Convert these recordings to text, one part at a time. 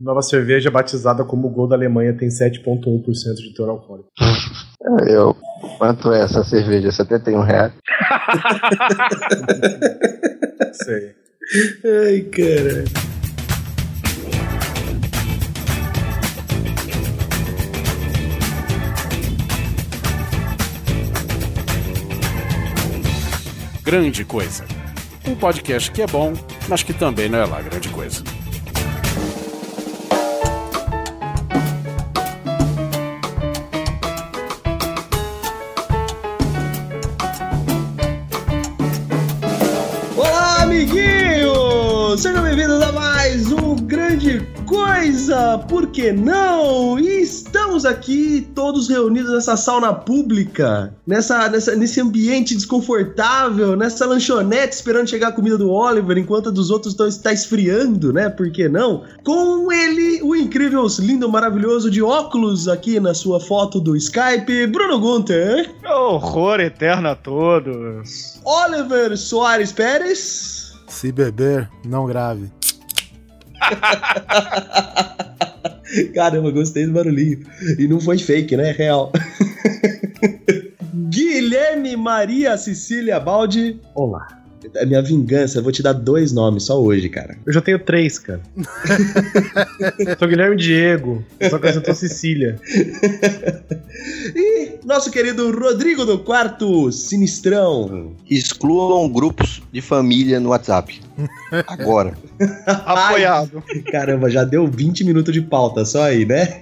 Nova cerveja batizada como Gol da Alemanha tem 7,1% de teor alcoólico. Eu. Quanto é essa cerveja? 71 reais? Sei. Ai, cara. Grande Coisa. Um podcast que é bom, mas que também não é lá grande coisa. Por que não? E estamos aqui todos reunidos nessa sauna pública, nessa, nessa, nesse ambiente desconfortável, nessa lanchonete esperando chegar a comida do Oliver enquanto a dos outros tão, está esfriando, né? Por que não? Com ele, o incrível, lindo, maravilhoso de óculos aqui na sua foto do Skype, Bruno Gunter. Horror eterno a todos. Oliver Soares Pérez. Se beber, não grave. Caramba, gostei do barulhinho. E não foi fake, né? Real. Guilherme Maria Cecília Baldi. Olá. É minha vingança, eu vou te dar dois nomes só hoje, cara. Eu já tenho três, cara. sou Guilherme Diego, só que eu tô Cecília. E nosso querido Rodrigo do Quarto Sinistrão. Excluam grupos de família no WhatsApp. Agora. Apoiado. Caramba, já deu 20 minutos de pauta só aí, né?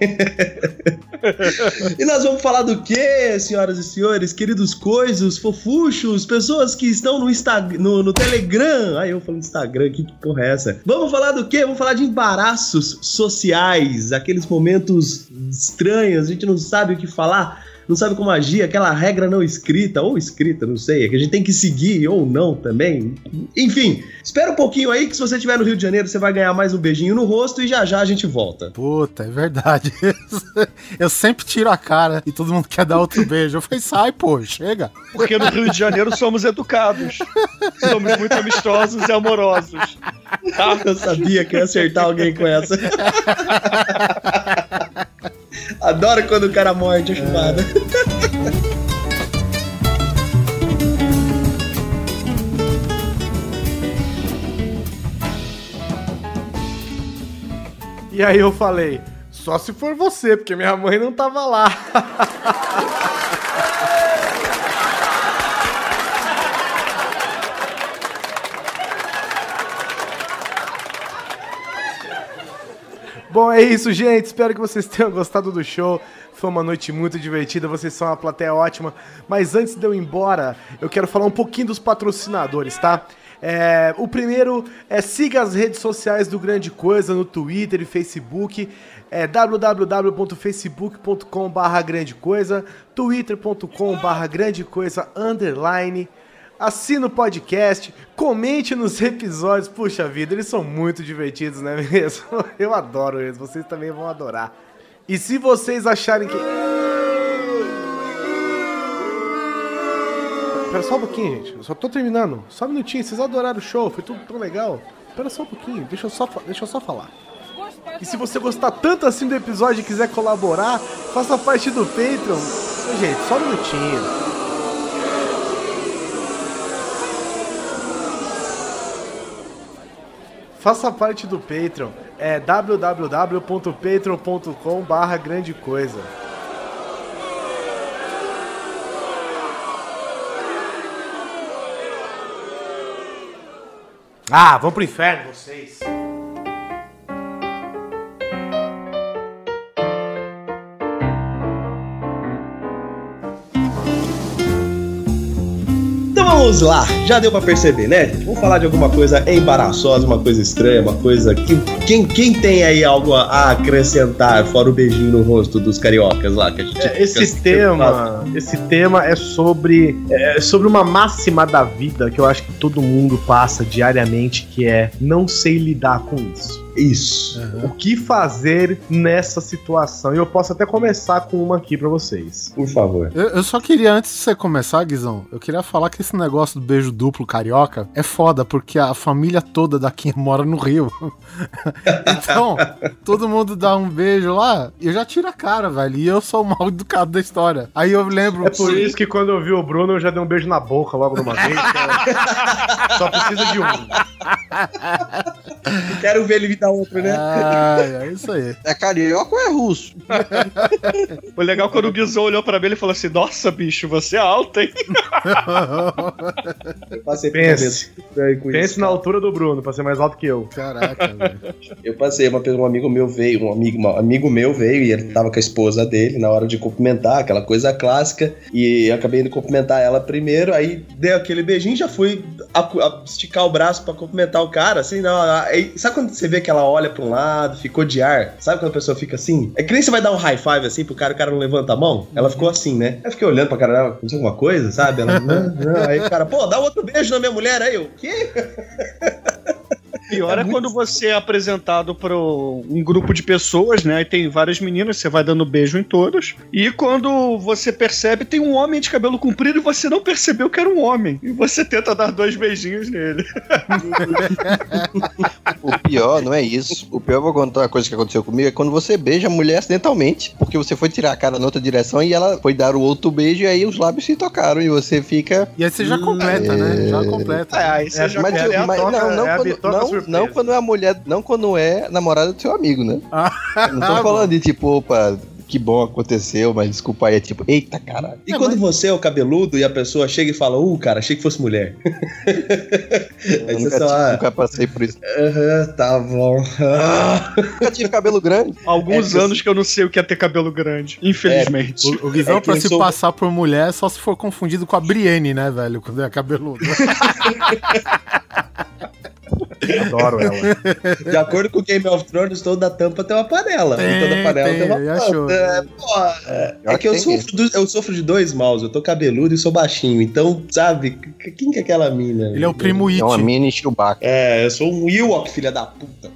e nós vamos falar do quê, senhoras e senhores? Queridos coisos, fofuchos, pessoas que estão no Instagram, no, no Telegram. Ai, eu falando Instagram, que, que porra é essa? Vamos falar do quê? Vamos falar de embaraços sociais, aqueles momentos estranhos, a gente não sabe o que falar não sabe como agir, aquela regra não escrita, ou escrita, não sei, é que a gente tem que seguir ou não também. Enfim, espera um pouquinho aí que se você estiver no Rio de Janeiro, você vai ganhar mais um beijinho no rosto e já já a gente volta. Puta, é verdade. Eu sempre tiro a cara e todo mundo quer dar outro beijo. Eu falei, sai, pô, chega. Porque no Rio de Janeiro somos educados. Somos muito amistosos e amorosos. Tá? Eu sabia que ia acertar alguém com essa. Adoro quando o cara morde a chupada. E aí eu falei, só se for você, porque minha mãe não tava lá. Bom, é isso, gente. Espero que vocês tenham gostado do show. Foi uma noite muito divertida, vocês são uma plateia ótima. Mas antes de eu ir embora, eu quero falar um pouquinho dos patrocinadores, tá? É, o primeiro é siga as redes sociais do Grande Coisa no Twitter e Facebook. É www.facebook.com.br grande coisa, twitter.com.br grande coisa underline. Assina o podcast, comente nos episódios. Puxa vida, eles são muito divertidos, não é mesmo? Eu adoro eles, vocês também vão adorar. E se vocês acharem que. Pera só um pouquinho, gente. Eu só tô terminando. Só um minutinho. Vocês adoraram o show, foi tudo tão legal. Pera só um pouquinho, deixa eu só, deixa eu só falar. E se você gostar tanto assim do episódio e quiser colaborar, faça parte do Patreon. Gente, só um minutinho. Faça parte do Patreon. É www.patreon.com barra grande coisa. Ah, vão pro inferno vocês. Vamos lá, já deu pra perceber, né? Vamos falar de alguma coisa embaraçosa, uma coisa estranha, uma coisa que. Quem, quem tem aí algo a acrescentar, fora o beijinho no rosto dos cariocas lá que a gente. É, esse tema, esse tema é sobre é sobre uma máxima da vida que eu acho que todo mundo passa diariamente, que é não sei lidar com isso. Isso. O que fazer nessa situação? E eu posso até começar com uma aqui pra vocês. Por favor. Eu, eu só queria, antes de você começar, Guizão, eu queria falar que esse negócio do beijo duplo carioca é foda, porque a família toda daqui mora no Rio. então, todo mundo dá um beijo lá e eu já tiro a cara, velho. E eu sou o mal educado da história. Aí eu lembro. É por isso que quando eu vi o Bruno, eu já dei um beijo na boca logo de uma vez. que Só precisa de um. Quero ver ele me dar outro, né? Ai, é isso aí. É carioca ou é russo? O legal é quando o Guizão olhou pra mim e falou assim: Nossa, bicho, você é alto, hein? Eu passei por Pense. Pense isso, na cara. altura do Bruno, pra ser mais alto que eu. Caraca, velho. Eu passei, uma, um amigo meu veio, um amigo, um amigo meu veio e ele tava com a esposa dele na hora de cumprimentar, aquela coisa clássica, e eu acabei de cumprimentar ela primeiro, aí dei aquele beijinho e já fui a- a- esticar o braço pra cumprimentar o cara, assim, não, aí, sabe quando você vê que ela olha pra um lado, ficou de ar? Sabe quando a pessoa fica assim? É que nem você vai dar um high five assim pro cara, o cara não levanta a mão? Ela ficou assim, né? Eu fiquei olhando pra cara dela, aconteceu alguma coisa, sabe? Ela, não, não. Aí o cara, pô, dá outro beijo na minha mulher aí, eu, o quê? Pior é, É muito- quando você é apresentado para um grupo de pessoas, né? E tem várias meninas, você vai dando beijo em todas. E quando você percebe, tem um homem de cabelo comprido e você não percebeu que era um homem. E você tenta dar dois beijinhos nele. O pior não é isso. O pior, eu vou contar uma coisa que aconteceu comigo, é quando você beija a mulher acidentalmente. Porque você foi tirar a cara na outra direção e ela foi dar o outro beijo e aí os lábios se tocaram e você fica. E aí você já completa, né? Já completa. É, aí você É, já Mas, é a mas bitoca- não, não, é a quando, não, surpresa. não quando é a mulher, não quando é namorada do seu amigo, né? Ah, Não tô falando de tipo, opa, que bom aconteceu, mas desculpa aí, é tipo, eita caralho. E quando você é o cabeludo e a pessoa chega e fala, uh, cara, achei que fosse mulher. Eu nunca, só, ah, nunca passei por isso. aham, tá bom. Ah. Nunca tive cabelo grande. Alguns É, anos que eu não sei o que é ter cabelo grande. Infelizmente. O, o Guizão, É pra se sou- passar por mulher, só se for confundido com a Brienne, né, velho? Quando é cabeludo. Adoro ela. De acordo com Game of Thrones, toda tampa tem uma panela. Tem, toda panela tem, tem, uma achou. É, pô, é, é que eu sofro, do- eu sofro de dois maus. Eu tô cabeludo e sou baixinho. Então, sabe, quem que é aquela mina? Ele é o primo It. É uma mini Chewbacca. É, eu sou um Ewok, filha da puta.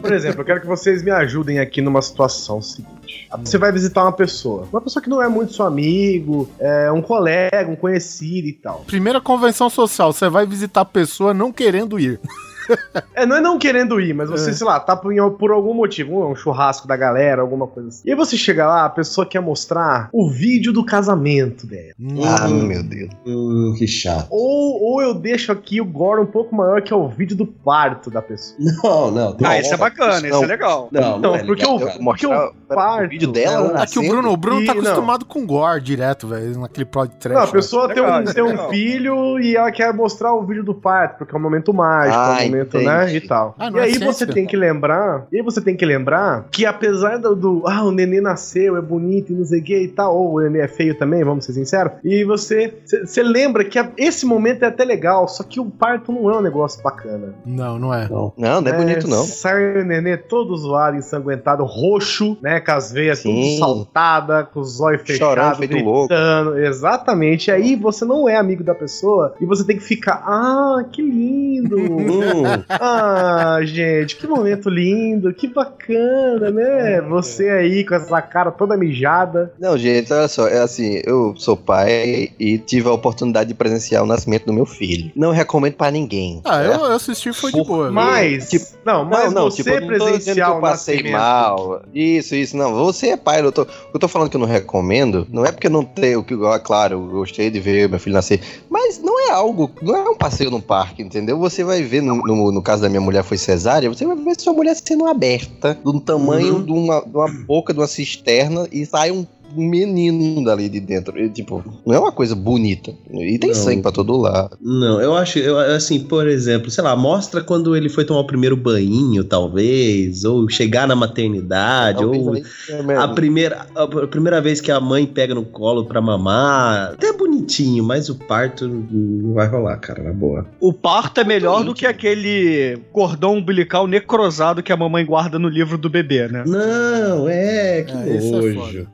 Por exemplo, eu quero que vocês me ajudem aqui numa situação seguinte. Você vai visitar uma pessoa. Uma pessoa que não é muito seu amigo, é um colega, um conhecido e tal. Primeira convenção social, você vai visitar a pessoa não querendo ir. É, não é não querendo ir, mas você, É. sei lá, tá por, por algum motivo, um churrasco da galera, alguma coisa assim. E aí você chega lá, a pessoa quer mostrar o vídeo do casamento dela. Ah, Hum. meu Deus. Hum, que chato. Ou, ou eu deixo aqui o gore um pouco maior, que é o vídeo do parto da pessoa. Não, não. tem- Ah, isso é bacana, isso é legal. Não, Então, não é porque legal, o- porque o parto, o vídeo dela. ela- Aqui o nascendo. Bruno, o Bruno tá E, não. acostumado com gore direto, velho, naquele prod trash. Não, a né? pessoa tem, Legal, um, é tem um legal. filho e ela quer mostrar o vídeo do parto, porque é um momento mágico, é Ah, um momento, entendi. né, e tal. Ah, e é aí ciência? você tem que lembrar, e aí você tem que lembrar que apesar do, do, ah, o nenê nasceu, é bonito e não sei o que e tal, ou o nenê é feio também, vamos ser sinceros, e você, você lembra que a- esse momento é até legal, só que o parto não é um negócio bacana. Não, não é. Não. Não, não é bonito, não. Sai o nenê todo zoado, ensanguentado, roxo, né? Com as veias tudo saltada, com os olhos Chorando, fechados, feito louco. gritando. Exatamente. Aí você não é amigo da pessoa e você tem que ficar, ah, que lindo. Ah, gente, que momento lindo, que bacana, né? Você aí com essa cara toda mijada. Não, gente, olha só, é assim, eu sou pai e tive a oportunidade de presenciar o nascimento do meu filho. Não recomendo pra ninguém. Ah, certo? eu, eu assisti e foi de boa. Mas, tipo, não, mas não, não, você tipo, eu não tô dizendo que presenciar eu o passei nascimento- mal. Isso, isso, não. Você é pai, eu tô, eu tô falando que eu não recomendo. Não é porque eu não tenho, que, claro, eu gostei de ver meu filho nascer. Mas não é algo, não é um passeio no parque, entendeu? Você vai ver, no, no, no caso da minha mulher foi cesárea, você vai ver sua mulher sendo aberta, do tamanho Uhum. de, uma, de uma boca, de uma cisterna, e sai um menino dali de dentro. E, tipo, não é uma coisa bonita. E tem Não. sangue pra todo lado. Não, eu acho, eu, assim, por exemplo, sei lá, mostra quando ele foi tomar o primeiro banho, talvez, ou chegar na maternidade, Talvez ou é a primeira, a primeira vez que a mãe pega no colo pra mamar. Até bonitinho, mas o parto não vai rolar, cara, na boa. O parto é melhor do que aquele cordão umbilical necrosado que a mamãe guarda no livro do bebê, né? Não, é, que É, isso é nojo.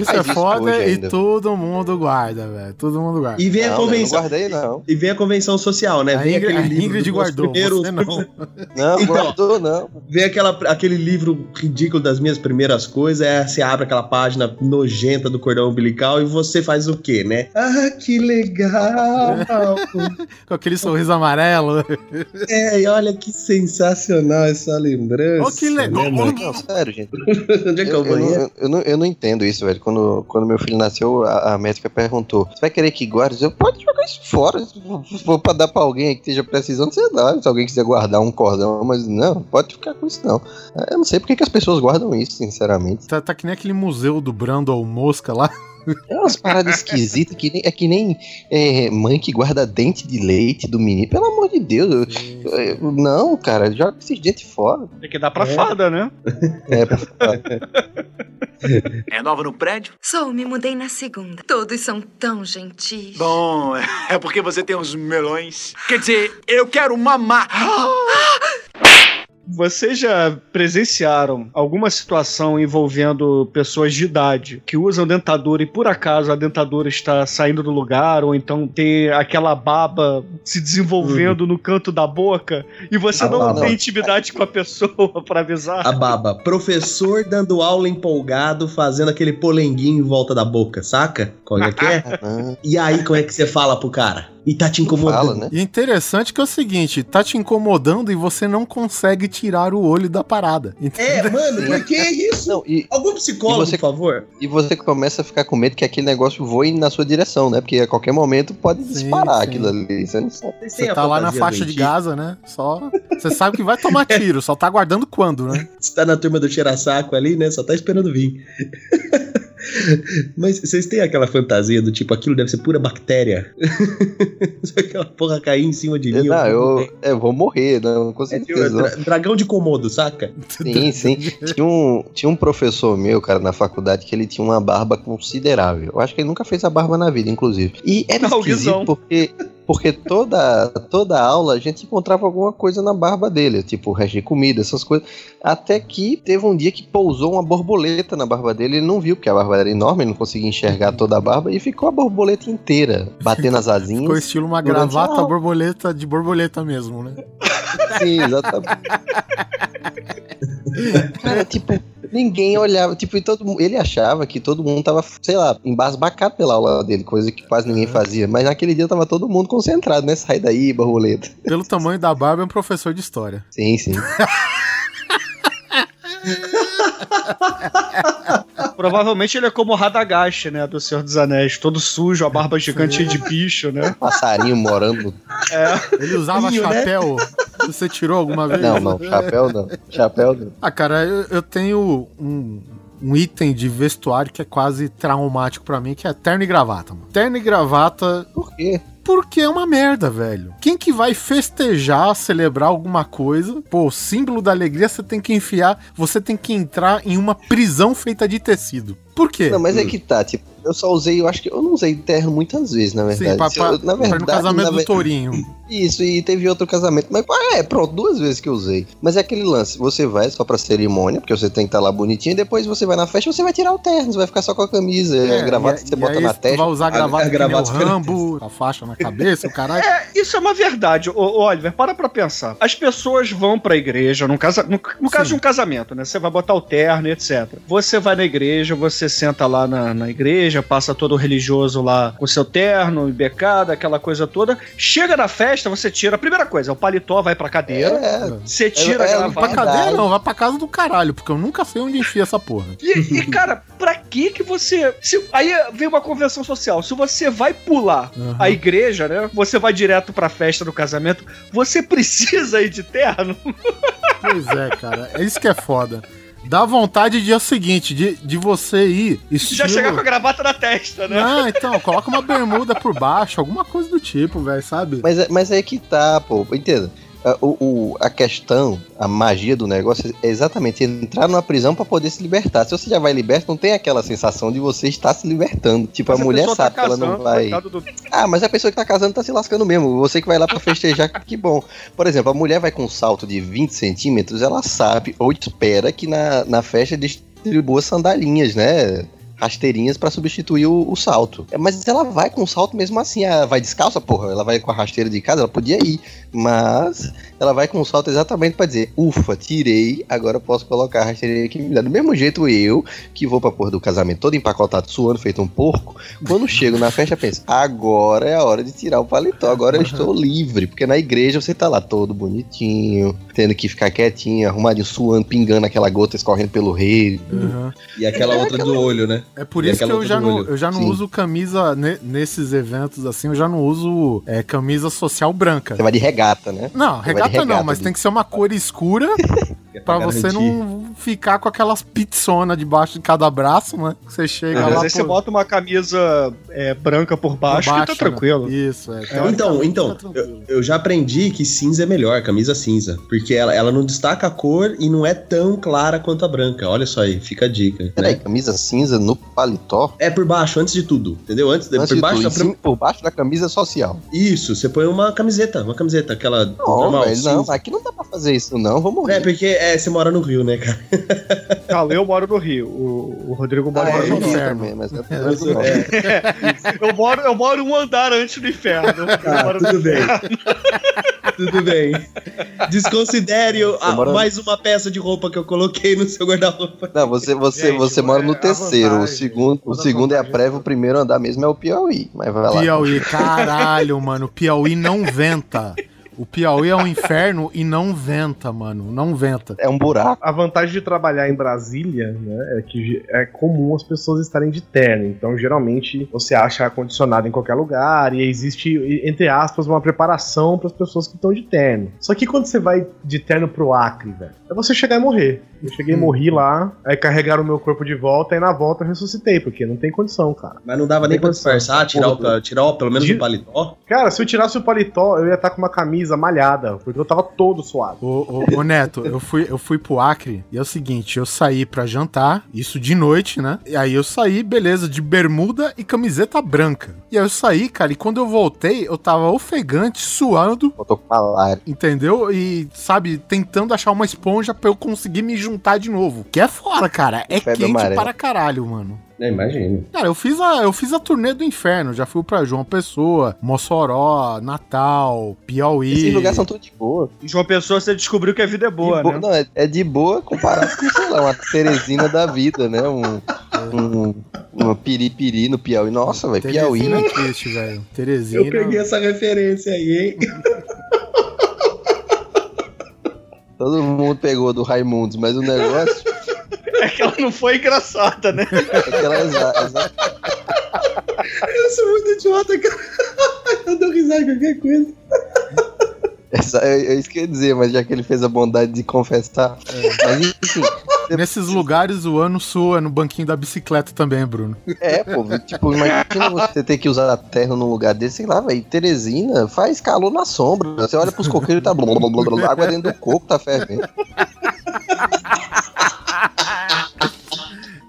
Isso é isso foda hoje e ainda. todo mundo guarda, velho. Todo mundo guarda. E vem a Não, eu não convenção. guardei, não. E vem a convenção social, né? A Vem aquele livro Ingrid guardou, primeiros- você não. Não, Então. guardou, não. Vem aquela, aquele livro ridículo das minhas primeiras coisas, é, você abre aquela página nojenta do cordão umbilical e você faz o quê, né? Ah, que legal! Com aquele sorriso amarelo. é, e olha que sensacional essa lembrança. Ó, que legal. né, sério, gente. Onde é que é Eu, o eu eu, eu não, eu não entendo isso, velho. Quando, quando meu filho nasceu, a, a médica perguntou: Você vai querer que guarde? Eu pode jogar isso fora. Se for pra dar pra alguém que esteja precisando, você dá. Se alguém quiser guardar um cordão, mas não, pode ficar com isso, não. Eu não sei por que que as pessoas guardam isso, sinceramente. Tá, tá que nem aquele museu do Brando ou Mosca lá. É umas paradas esquisitas, que nem, é que nem é, mãe que guarda dente de leite do menino. Pelo amor de Deus. eu- eu- não, cara, joga esses dentes fora. Tem que dar pra É. fada, né? É, pra, É nova no prédio? Sou, me mudei na segunda. Todos são tão gentis. Bom, é porque você tem uns melões. Quer dizer, eu quero mamar. Vocês já presenciaram alguma situação envolvendo pessoas de idade que usam dentadura e por acaso a dentadura está saindo do lugar ou então tem aquela baba se desenvolvendo no canto da boca e você A não baba. tem intimidade com a pessoa pra avisar? A baba, professor dando aula empolgado, fazendo aquele polenguinho em volta da boca, saca? Qual é que é? E aí, como é que você fala pro cara? E tá te incomodando. fala, né? E interessante que é o seguinte, tá te incomodando e você não consegue tirar o olho da parada. É, mano, por que isso? Não, e, Algum psicólogo, E você- por favor? E você começa a ficar com medo que aquele negócio voe na sua direção, né? Porque a qualquer momento pode Sim, disparar sim. aquilo ali. Você não sabe. Você a tá lá na faixa de? Gaza, né? Só. Você sabe que vai tomar tiro, só tá aguardando quando, né? Você tá na turma do cheira-saco ali, né? Só tá esperando vir. Mas vocês têm aquela fantasia do tipo, aquilo deve ser pura bactéria? Se aquela porra cair em cima de mim. não, eu- eu, eu vou morrer, não, com É certeza. dra- dragão de Komodo, saca? Sim, sim. Tinha um, tinha um professor meu, cara, na faculdade, que ele tinha uma barba considerável. Eu acho que ele nunca fez a barba na vida, inclusive. E era Não, esquisito porque, porque toda, toda aula a gente encontrava alguma coisa na barba dele, tipo resto de comida, essas coisas. Até que teve um dia que pousou uma borboleta na barba dele, ele não viu, porque a barba era enorme, ele não conseguia enxergar toda a barba, e ficou a borboleta inteira, batendo as asinhas. Ficou estilo uma gravata borboleta de borboleta mesmo, né? Sim, exatamente. Cara, tipo, ninguém olhava, tipo, e todo ele achava que todo mundo tava, sei lá, embasbacado pela aula dele, coisa que quase ninguém fazia, mas naquele dia tava todo mundo concentrado, né? Sai daí, borboleta. Pelo tamanho da barba, é um professor de história. Sim, sim. Provavelmente ele é como o Radagast, né? Do Senhor dos Anéis, todo sujo, a barba gigante de bicho, né? Passarinho morando. Ele usava Vinho, né? chapéu. Você tirou alguma vez? Não, não, chapéu não. Chapéu não. Ah, cara, eu, eu tenho um, um item de vestuário que é quase traumático pra mim, que é terno e gravata, mano. Terno e gravata, Por quê? Porque é uma merda, velho. Quem que vai festejar, celebrar alguma coisa? Pô, símbolo da alegria você tem que enfiar, você tem que entrar em uma prisão feita de tecido. Por quê? Não, mas é que tá, tipo, eu só usei, eu acho que eu não usei terno muitas vezes, na verdade. Sim, pra, Se eu- pra, na pra verdade, no casamento na do Tourinho. Isso, e teve outro casamento. Mas ah, é, pronto, duas vezes que eu usei. Mas é aquele lance: você vai só pra cerimônia, porque você tem que estar lá bonitinho, e depois você vai na festa você vai tirar o terno, você vai ficar só com a camisa, a gravata e- você e bota aí na testa. vai usar a gravata a que gravata na Rambo, a faixa na cabeça, o caralho. É, isso é uma verdade. Ô, Oliver, para pra pensar. As pessoas vão pra igreja, num casa, no, no caso de um casamento, né? Você vai botar o terno e etc. Você vai na igreja, você senta lá na, na igreja, passa todo religioso lá com seu terno, becada, aquela coisa toda. Chega na festa, você tira. A primeira coisa, o paletó vai pra cadeira. É, Você tira É, é, a Pra gravata. Verdade. cadeia não, vai pra casa do caralho, porque eu nunca sei onde enfia essa porra. E, e, cara, pra que que você. se- aí vem uma convenção social. Se você vai pular Uhum. a igreja, né? Você vai direto pra festa do casamento. Você precisa ir de terno? Pois é, cara. É isso que é foda. Dá vontade de é o seguinte, de, de você ir estilo... Já chegar com a gravata na testa, né? Não, então, coloca uma bermuda por baixo, alguma coisa do tipo, velho, sabe? Mas, é- mas é que tá, pô, entenda. A- O, o- a questão, a magia do negócio é exatamente entrar numa prisão pra poder se libertar. Se você já vai liberto, não tem aquela sensação de você estar se libertando. Tipo, Mas a mulher pessoa sabe que ela não vai. do- Ah, mas a pessoa que tá casando tá se lascando mesmo. Você que vai lá pra festejar, que bom. Por exemplo, a mulher vai com um salto de 20 centímetros, ela sabe ou espera que na, na festa boas sandalinhas, né? Rasteirinhas pra substituir o, o salto. É, Mas ela vai com o salto mesmo assim. Ela vai descalça, porra. Ela vai com a rasteira de casa, ela podia ir. Mas ela vai com o salto exatamente pra dizer: Ufa, tirei, agora eu posso colocar a rasteirinha aqui. Do mesmo jeito eu, que vou pra porra do casamento todo empacotado, suando, feito um porco. Quando chego na festa, penso: agora é a hora de tirar o paletó. Agora eu estou livre. Porque na igreja você tá lá todo bonitinho, tendo que ficar quietinho, arrumadinho, suando, pingando aquela gota escorrendo pelo rei. Uhum. E aquela outra do olho, né? É por E isso que eu já, não, eu já não Sim. uso camisa ne- nesses eventos assim, eu já não uso é, camisa social branca. Você vai de regata, né? Não, Você de regata não, regata mas ali. tem que ser uma cor escura pra você não ficar com aquelas pizzonas debaixo de cada braço, né? Você chega Mas lá. aí você pô, bota uma camisa é, branca por por baixo, que tá né? tranquilo. Isso, é. Então, teoricamente então, tá tranquilo. eu, eu já aprendi que cinza é melhor, camisa cinza. Porque ela, ela não destaca a cor e não é tão clara quanto a branca. Olha só aí, fica a dica. Peraí, Né? camisa cinza no paletó? É por baixo, antes de tudo, entendeu? Antes, de, Antes por de baixo tudo, cima, por baixo da camisa social. Isso, você põe uma camiseta, uma camiseta, aquela Não, normal, velho, não, cinza. aqui não dá pra fazer isso, não. Vamos É, rir. porque é, você mora no Rio, né, cara? Não, eu moro no Rio. O, o Rodrigo mora Ah, no é, Rio. inferno. também, mas é, Eu sou- é, Eu moro, eu moro um andar antes do inferno. Eu moro no tudo bem. Tudo bem. Desconsidere a- mora- mais uma peça de roupa que eu coloquei no seu guarda-roupa. Não, você, você, Gente, você mora é no a terceiro. o segundo, o segundo é a prévia, é o primeiro andar mesmo é o Piauí. Mas vai lá. Piauí, caralho, mano. Piauí não venta. O Piauí é um inferno e não venta, mano. Não venta. É um buraco. A vantagem de trabalhar em Brasília, né, é que é comum as pessoas estarem de terno. Então, geralmente, você acha ar-condicionado em qualquer lugar e existe, entre aspas, uma preparação para as pessoas que estão de terno. Só que quando você vai de terno pro Acre, velho, é você chegar e morrer. Eu cheguei e morri lá, aí carregaram o meu corpo de volta e na volta eu ressuscitei, porque não tem condição, cara. Mas não dava nem pra disfarçar, tirar, o, tirar o, pelo menos De- o paletó. Cara, se eu tirasse o paletó, eu ia estar com uma camisa malhada, porque eu tava todo suado. Ô, ô, ô, Neto, eu fui, eu fui pro Acre e é o seguinte, eu saí pra jantar, isso de noite, né? E aí eu saí, beleza, de bermuda e camiseta branca. E aí eu saí, cara, e quando eu voltei, eu tava ofegante, suando, malária. entendeu? E, sabe, tentando achar uma esponja pra eu conseguir me juntar de novo. Que é fora, cara. É quente para caralho, mano. É, imagino. Cara, eu fiz a, eu fiz a turnê do inferno. Já fui pra João Pessoa, Mossoró, Natal, Piauí. Esses lugares são tudo de boa. Em João Pessoa você descobriu que a vida é boa, De boa- né? Não, é, é de boa comparado com, sei lá, uma Teresina da vida, né? Um, um, uma piripiri no Piauí. Nossa, velho, Piauí. Teresina é triste, velho. Teresina. Eu peguei essa referência aí, hein? Todo mundo pegou do Raimundos, mas o negócio É que ela não foi engraçada, né? é que ela exa- exa- Eu sou muito idiota, cara. Eu dou risada de qualquer coisa. é, é isso que eu ia dizer, mas já que ele fez a bondade de confessar. Mas enfim, Nesses lugares o ano sua no banquinho da bicicleta também, Bruno. é, pô, tipo, imagina você ter que usar a terra num lugar desse, sei lá, velho. Teresina faz calor na sombra. Você olha pros coqueiros e tá blá, blá, blá, blá, água dentro do coco tá fervendo.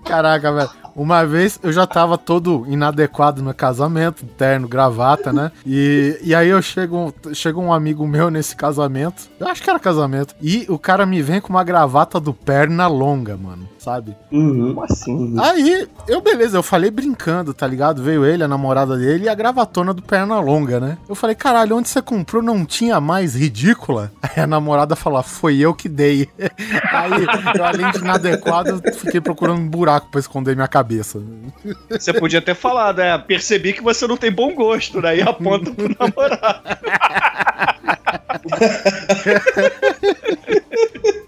Caraca, velho. Uma vez eu já tava todo inadequado no casamento, terno, gravata, né? E, e aí eu chego, chega um amigo meu nesse casamento. Eu acho que era casamento. E o cara me vem com uma gravata do perna longa, mano. Sabe? Como assim? Aí, eu, beleza, eu falei brincando, tá ligado? Veio ele, a namorada dele e a gravatona do perna longa, né? Eu falei, caralho, onde você comprou não tinha mais ridícula? Aí a namorada falou, "Ah, foi eu que dei. Aí, eu, além de inadequado, fiquei procurando um buraco pra esconder minha cabeça. Você podia ter falado, é, percebi que você não tem bom gosto, né? E aponta pro namorado.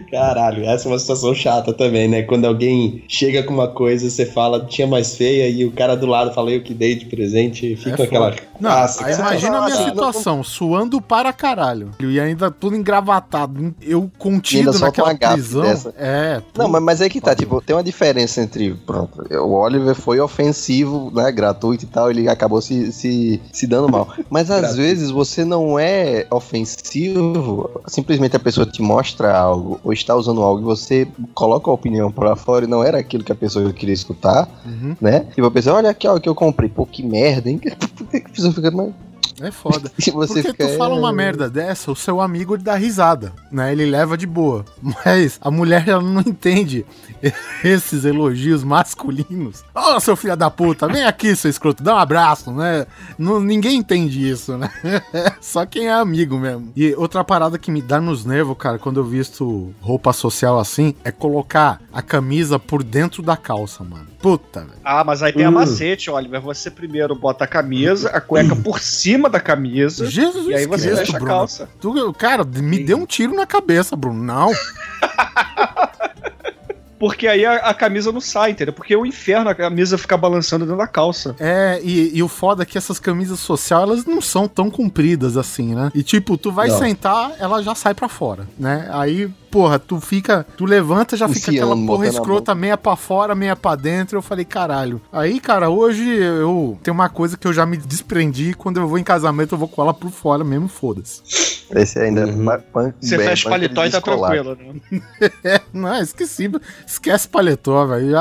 Caralho, essa é uma situação chata também, né? Quando alguém chega com uma coisa, você fala, tinha mais feia, e o cara do lado fala, eu que dei de presente, e fica É aquela. Não, aí imagina a minha Nossa, situação, suando para caralho. E ainda tudo engravatado. Eu E contido naquela prisão. dessa. É. Não, mas, mas é que tá, tipo, tem uma diferença entre. Pronto, o Oliver foi ofensivo, né? Gratuito e tal, ele acabou se, se, se dando mal. Mas às vezes você não é ofensivo, simplesmente a pessoa te mostra algo, ou está usando algo e você coloca a opinião pra fora e não era aquilo que a pessoa queria escutar, Uhum. né? Tipo, a pessoa, olha aqui, ó, o que eu comprei. Pô, que merda, hein? A pessoa fica, mas É foda. Você Porque fica. tu fala uma "É, merda dessa, o seu amigo ele dá risada, né? Ele leva de boa. Mas a mulher ela não entende esses elogios masculinos. Ô, seu filho da puta, vem aqui, seu escroto, dá um abraço, né? Não, ninguém entende isso, né? Só quem é amigo mesmo. E outra parada que me dá nos nervos, cara, quando eu visto roupa social assim, é colocar a camisa por dentro da calça, mano. Puta, velho. Ah, mas aí tem a Hum. macete, Oliver. Você primeiro bota a camisa, a cueca por cima da camisa. Jesus E aí você Cristo, fecha a calça. Tu, cara, me deu um tiro na cabeça, Bruno. Não. Porque aí a, a camisa não sai, entendeu? Porque é o inferno a camisa ficar balançando dentro da calça. É, e, e o foda é que essas camisas social, elas não são tão compridas assim, né? E tipo, tu vai Não. sentar, ela já sai pra fora, né? Aí, porra, tu fica, tu levanta, já fica aquela porra escrota, meia pra fora, meia pra dentro. Eu falei, caralho. Aí, cara, hoje eu tem uma coisa que eu já me desprendi, quando eu vou em casamento, eu vou com ela por fora mesmo, foda-se. Esse ainda. Uhum. ba- pan- Você bem, fecha o banca paletó e tá tranquilo, né? É, não, esqueci. Esquece paletó, velho.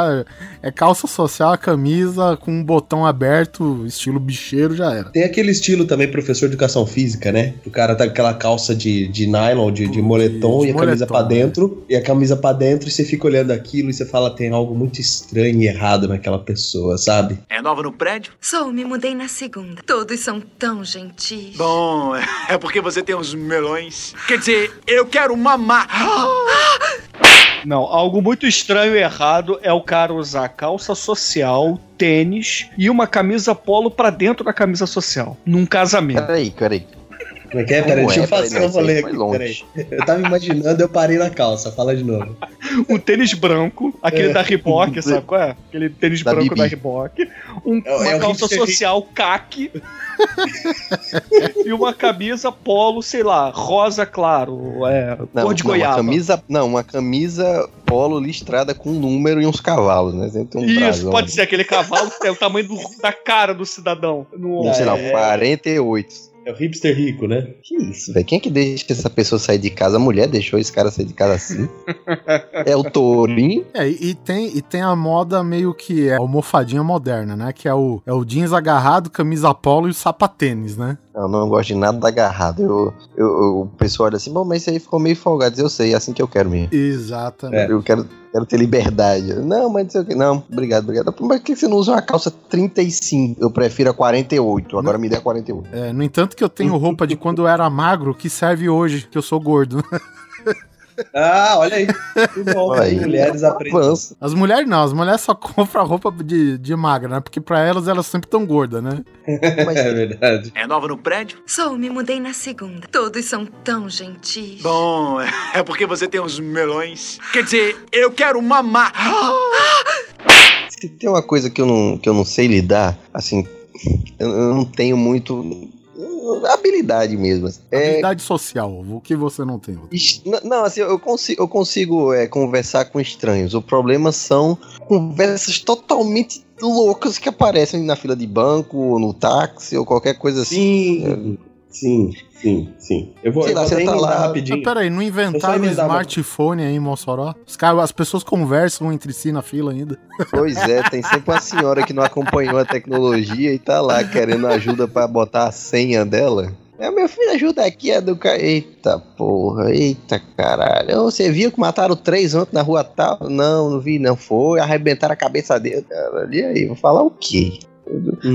É calça social, camisa com um botão aberto, estilo bicheiro, já era. Tem aquele estilo também, professor de educação física, né? O cara tá com aquela calça de, de nylon, de, de moletom de e a camisa moletom, pra né? dentro. E a camisa pra dentro e você fica olhando aquilo e você fala, tem algo muito estranho e errado naquela pessoa, sabe? É nova no prédio? Sou, me mudei na segunda. Todos são tão gentis. Bom, é porque você tem uns melões. Quer dizer, eu quero mamar. Não, algo muito estranho e errado é o cara usar calça social, tênis e uma camisa polo pra dentro da camisa social. Num casamento. Peraí, peraí. Como é que é? Peraí, deixa é? eu fazer Peraí, um rolê esse aí aqui. Peraí. Eu tava imaginando, eu parei na calça. Fala de novo. Um tênis branco, aquele É. da Reebok, sabe qual é? Aquele tênis Da branco Bibi. da Reebok. Um- É o- uma é o calça social caque. e uma camisa polo, sei lá, rosa claro, é, Não, cor de não, uma goiaba. camisa, não, uma camisa polo listrada com um número e uns cavalos, né? Um Isso, brasão. pode ser aquele cavalo que tem o tamanho do- da cara do cidadão. No, Um, sei lá, É. 48. É o hipster rico, né? Que isso, velho? Quem é que deixa essa pessoa sair de casa? A mulher deixou esse cara sair de casa assim? é o tourinho? É, e tem, e tem a moda meio que é almofadinha moderna, né? Que é o, é o jeans agarrado, camisa polo e o sapatênis, né? Não, não gosto de nada da agarrado. Eu, eu, eu- o pessoal olha assim, bom, mas isso aí ficou meio folgado. Eu sei, é assim que eu quero mesmo. Exatamente. Eu quero, quero ter liberdade. Não, mas não sei o que. Não, obrigado, obrigado. Mas por que você não usa uma calça 35? Eu prefiro a 48. Agora me dê a 48. É, no entanto que eu tenho roupa de quando eu era magro que serve hoje, que eu sou gordo. Ah, olha aí. Que bom. Olha aí. Mulheres aprendem. As mulheres não, as mulheres só compram roupa de, de magra, né? Porque pra elas, elas sempre tão gordas, né? Mas É verdade. É nova no prédio? Sou, me mudei na segunda. Todos são tão gentis. Bom, é porque você tem uns melões. Quer dizer, eu quero mamar. se tem uma coisa que eu não, que eu não sei lidar, assim, eu não tenho muito. Habilidade mesmo. assim. É, Habilidade social, o que você não tem? Não, assim, eu consigo, eu consigo é, conversar com estranhos. O problema são conversas totalmente loucas que aparecem na fila de banco, ou no táxi, ou qualquer coisa assim. Sim, sim, sim. Eu vou, Sei eu lá, vou você até tá lá- Mas rapidinho. peraí, não inventaram emendar, smartphone aí em Mossoró? Os caras, as pessoas conversam entre si na fila ainda. Pois é, tem sempre uma senhora que não acompanhou a tecnologia e tá lá querendo ajuda pra botar a senha dela. É, meu filho, ajuda aqui a educar. Eita porra, eita caralho. Você viu que mataram três ontem na rua tal? Não, não vi, não. Foi, arrebentaram a cabeça dele. Cara, e aí, vou falar o quê?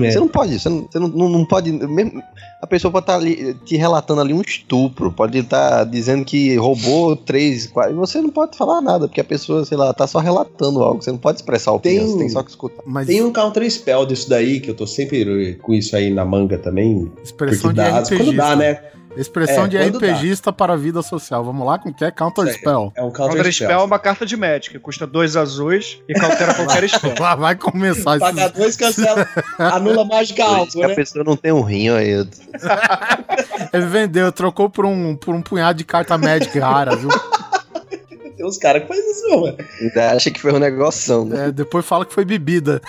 É. Você não pode, você não, você não, não, não pode. Mesmo, a pessoa pode estar ali te relatando ali um estupro, pode estar dizendo que roubou três, quatro. e Você não pode falar nada, porque a pessoa, sei lá, tá só relatando algo. Você não pode expressar o Tem- opinião, você tem só que escutar. Mas Tem um counter spell disso daí, que eu tô sempre com isso aí na manga também. expressão Porque de dá, RPGista. quando dá, né? Expressão É, de quando dá. RPGista para a vida social. Vamos lá, com que é Counter Isso aí. Spell. É um counter, Counter Spell é uma carta de Magic, custa dois azuis e cautela qualquer spell. Lá vai começar Pagar esses... dois, cancela, anula mágica isso alto, que a né? pessoa não tem um rim. Eu... Ele vendeu, trocou por um, por um punhado de carta Magic rara, viu? Tem uns caras que fazem isso, mano. Ainda acha que foi um negoção, né? É, depois fala que foi bebida.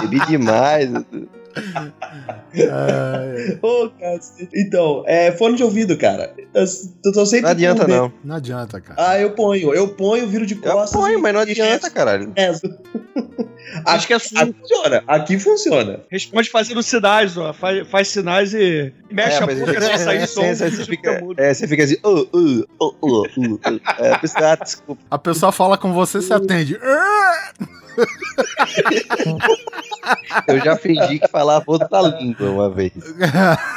Bebi demais. É, Ô, cacete. Então, é fone de ouvido, cara. Eu, eu tô sempre Não adianta, não. não adianta, cara. Ah, eu ponho. Eu ponho, viro de Eu costas. ponho, e- mas não e adianta, caralho. resto. Acho que é sul. Aqui funciona. Aqui funciona. Responde fazendo sinais, ó. Faz, faz sinais e mexe É, a boca sem sair som. É, você fica, é, você fica assim, uh, uh, uh, uh, uh, uh. É, a pessoa, ah, desculpa. A pessoa fala com você, você atende. Eu já fingi que falava outra língua uma vez.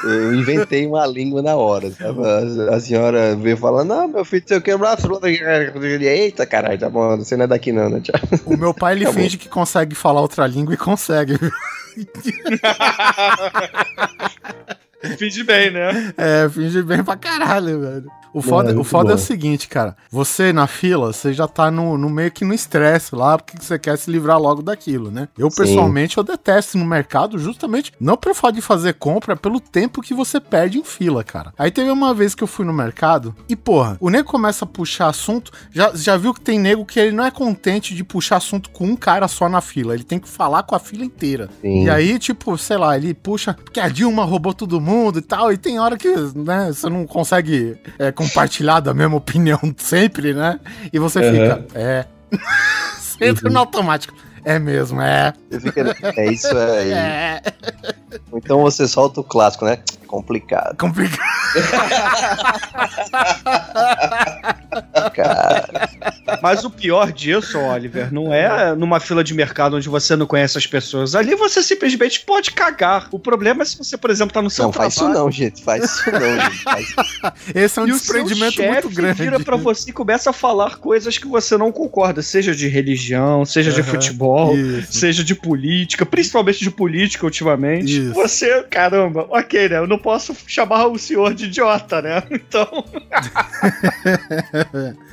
Eu inventei uma língua na hora, sabe? A, a senhora veio falando, não, meu filho, sei o que, eita, caralho, tá bom, você não é daqui não, né? Tchau. O meu pai, ele Tá bom. finge que consegue falar outra língua e consegue. Finge bem, né? É, finge bem pra caralho, velho. O foda, é o foda é o seguinte, cara. Você na fila, você já tá no, no meio que no estresse lá, porque você quer se livrar logo daquilo, né? Eu, Sim. pessoalmente, eu detesto no mercado justamente não pelo fato de fazer compra, é pelo tempo que você perde em fila, cara. Aí teve uma vez que eu fui no mercado e, porra, o nego começa a puxar assunto. Já, já viu que tem nego que ele não é contente de puxar assunto com um cara só na fila. Ele tem que falar com a fila inteira. Sim. E aí, tipo, sei lá, ele puxa que a Dilma roubou todo mundo e tal, e tem hora que, né, você não consegue é, compartilhar da mesma opinião sempre, né? E você Uhum. fica, é. você entra no automático. É mesmo, é. Você fica, é isso aí. É. Então você solta o clássico, né? Complicado, Complicado. cara. Mas o pior disso, Oliver, não é numa fila de mercado onde você não conhece as pessoas. Ali você simplesmente pode cagar. O problema é se você, por exemplo, tá no seu Não, faz isso trabalho. não, gente. Faz isso não, gente. Faz Esse é um e o seu desprendimento muito grande. vira pra você e começa a falar coisas que você não concorda, seja de religião, seja de Aham. futebol, Isso. seja de política, principalmente de política ultimamente. Isso. Você, caramba, ok, né? Eu não posso chamar o senhor de idiota, né? Então,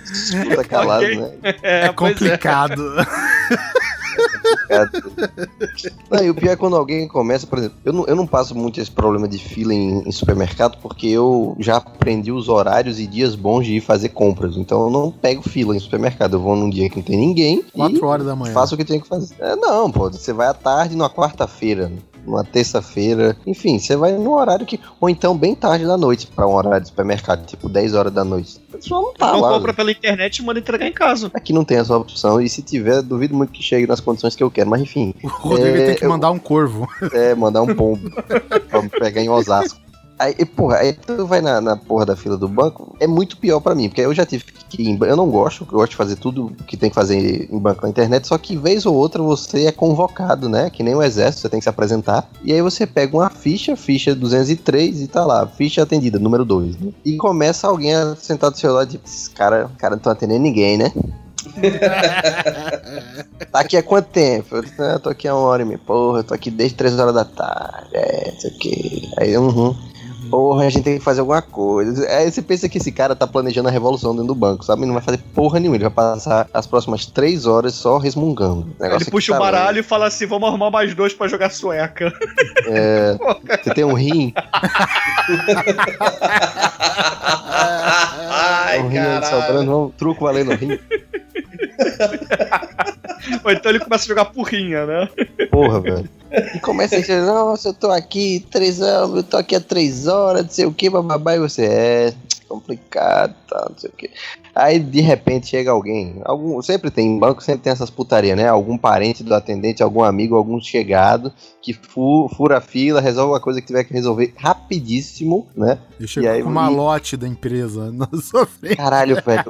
Escuta calado, Ok. né? é, É pois complicado. Não, e o pior é quando alguém começa, por exemplo, eu não, eu não passo muito esse problema de fila em, em supermercado porque eu já aprendi os horários e dias bons de ir fazer compras. Então eu não pego fila em supermercado. Eu vou num dia que não tem ninguém Quatro e horas da manhã. faço o que tenho que fazer. É, não, pô, você vai à tarde numa quarta-feira, numa terça-feira, enfim, você vai no horário que. Ou então bem tarde da noite pra um horário de supermercado, tipo 10 horas da noite. O pessoal não tá não lá. compra pela internet e manda entregar em casa. Aqui não tem essa opção, e se tiver, duvido muito que chegue nas condições que eu quero, mas enfim. O Rodrigo É, tem que eu- mandar um corvo. É, mandar um pombo pra pegar em Osasco. Aí, porra, aí tu vai na, na porra da fila do banco, é muito pior pra mim, porque eu já tive que ir em, Eu não gosto, eu gosto de fazer tudo que tem que fazer em banco na internet, só que vez ou outra você é convocado, né? Que nem o exército, você tem que se apresentar. E aí você pega uma ficha, ficha 203 e tá lá, ficha atendida, número 2, né? E começa alguém a sentar do seu lado e tipo, "Esse cara, cara não tá atendendo ninguém, né? Tá aqui há quanto tempo? Eu "Ah, eu tô aqui há uma hora e meia. Porra, eu tô aqui desde três horas da tarde. É, sei o quê. Aí, uhum. Porra, a gente tem que fazer alguma coisa. Aí você pensa que esse cara tá planejando a revolução dentro do banco, sabe? Não vai fazer porra nenhuma. Ele vai passar as próximas três horas só resmungando. Negócio Ele puxa tá o baralho e fala assim: vamos arrumar mais dois pra jogar sueca. É, você tem um rim, Ai, um rim sobrando, um truco valendo rim. Ou então ele começa a jogar porrinha, né? Porra, velho. E começa a dizer, nossa, eu tô aqui três anos, eu tô aqui há três horas, não sei o que, bababá, e você é complicado, tá, não sei o que. Aí de repente chega alguém, algum, sempre tem, em banco sempre tem essas putaria, né? Algum parente do atendente, algum amigo, algum chegado que fu- fura a fila, resolve uma coisa que tiver que resolver rapidíssimo, né? Ele chegou E aí, com o e- malote da empresa na sua frente. Caralho, velho.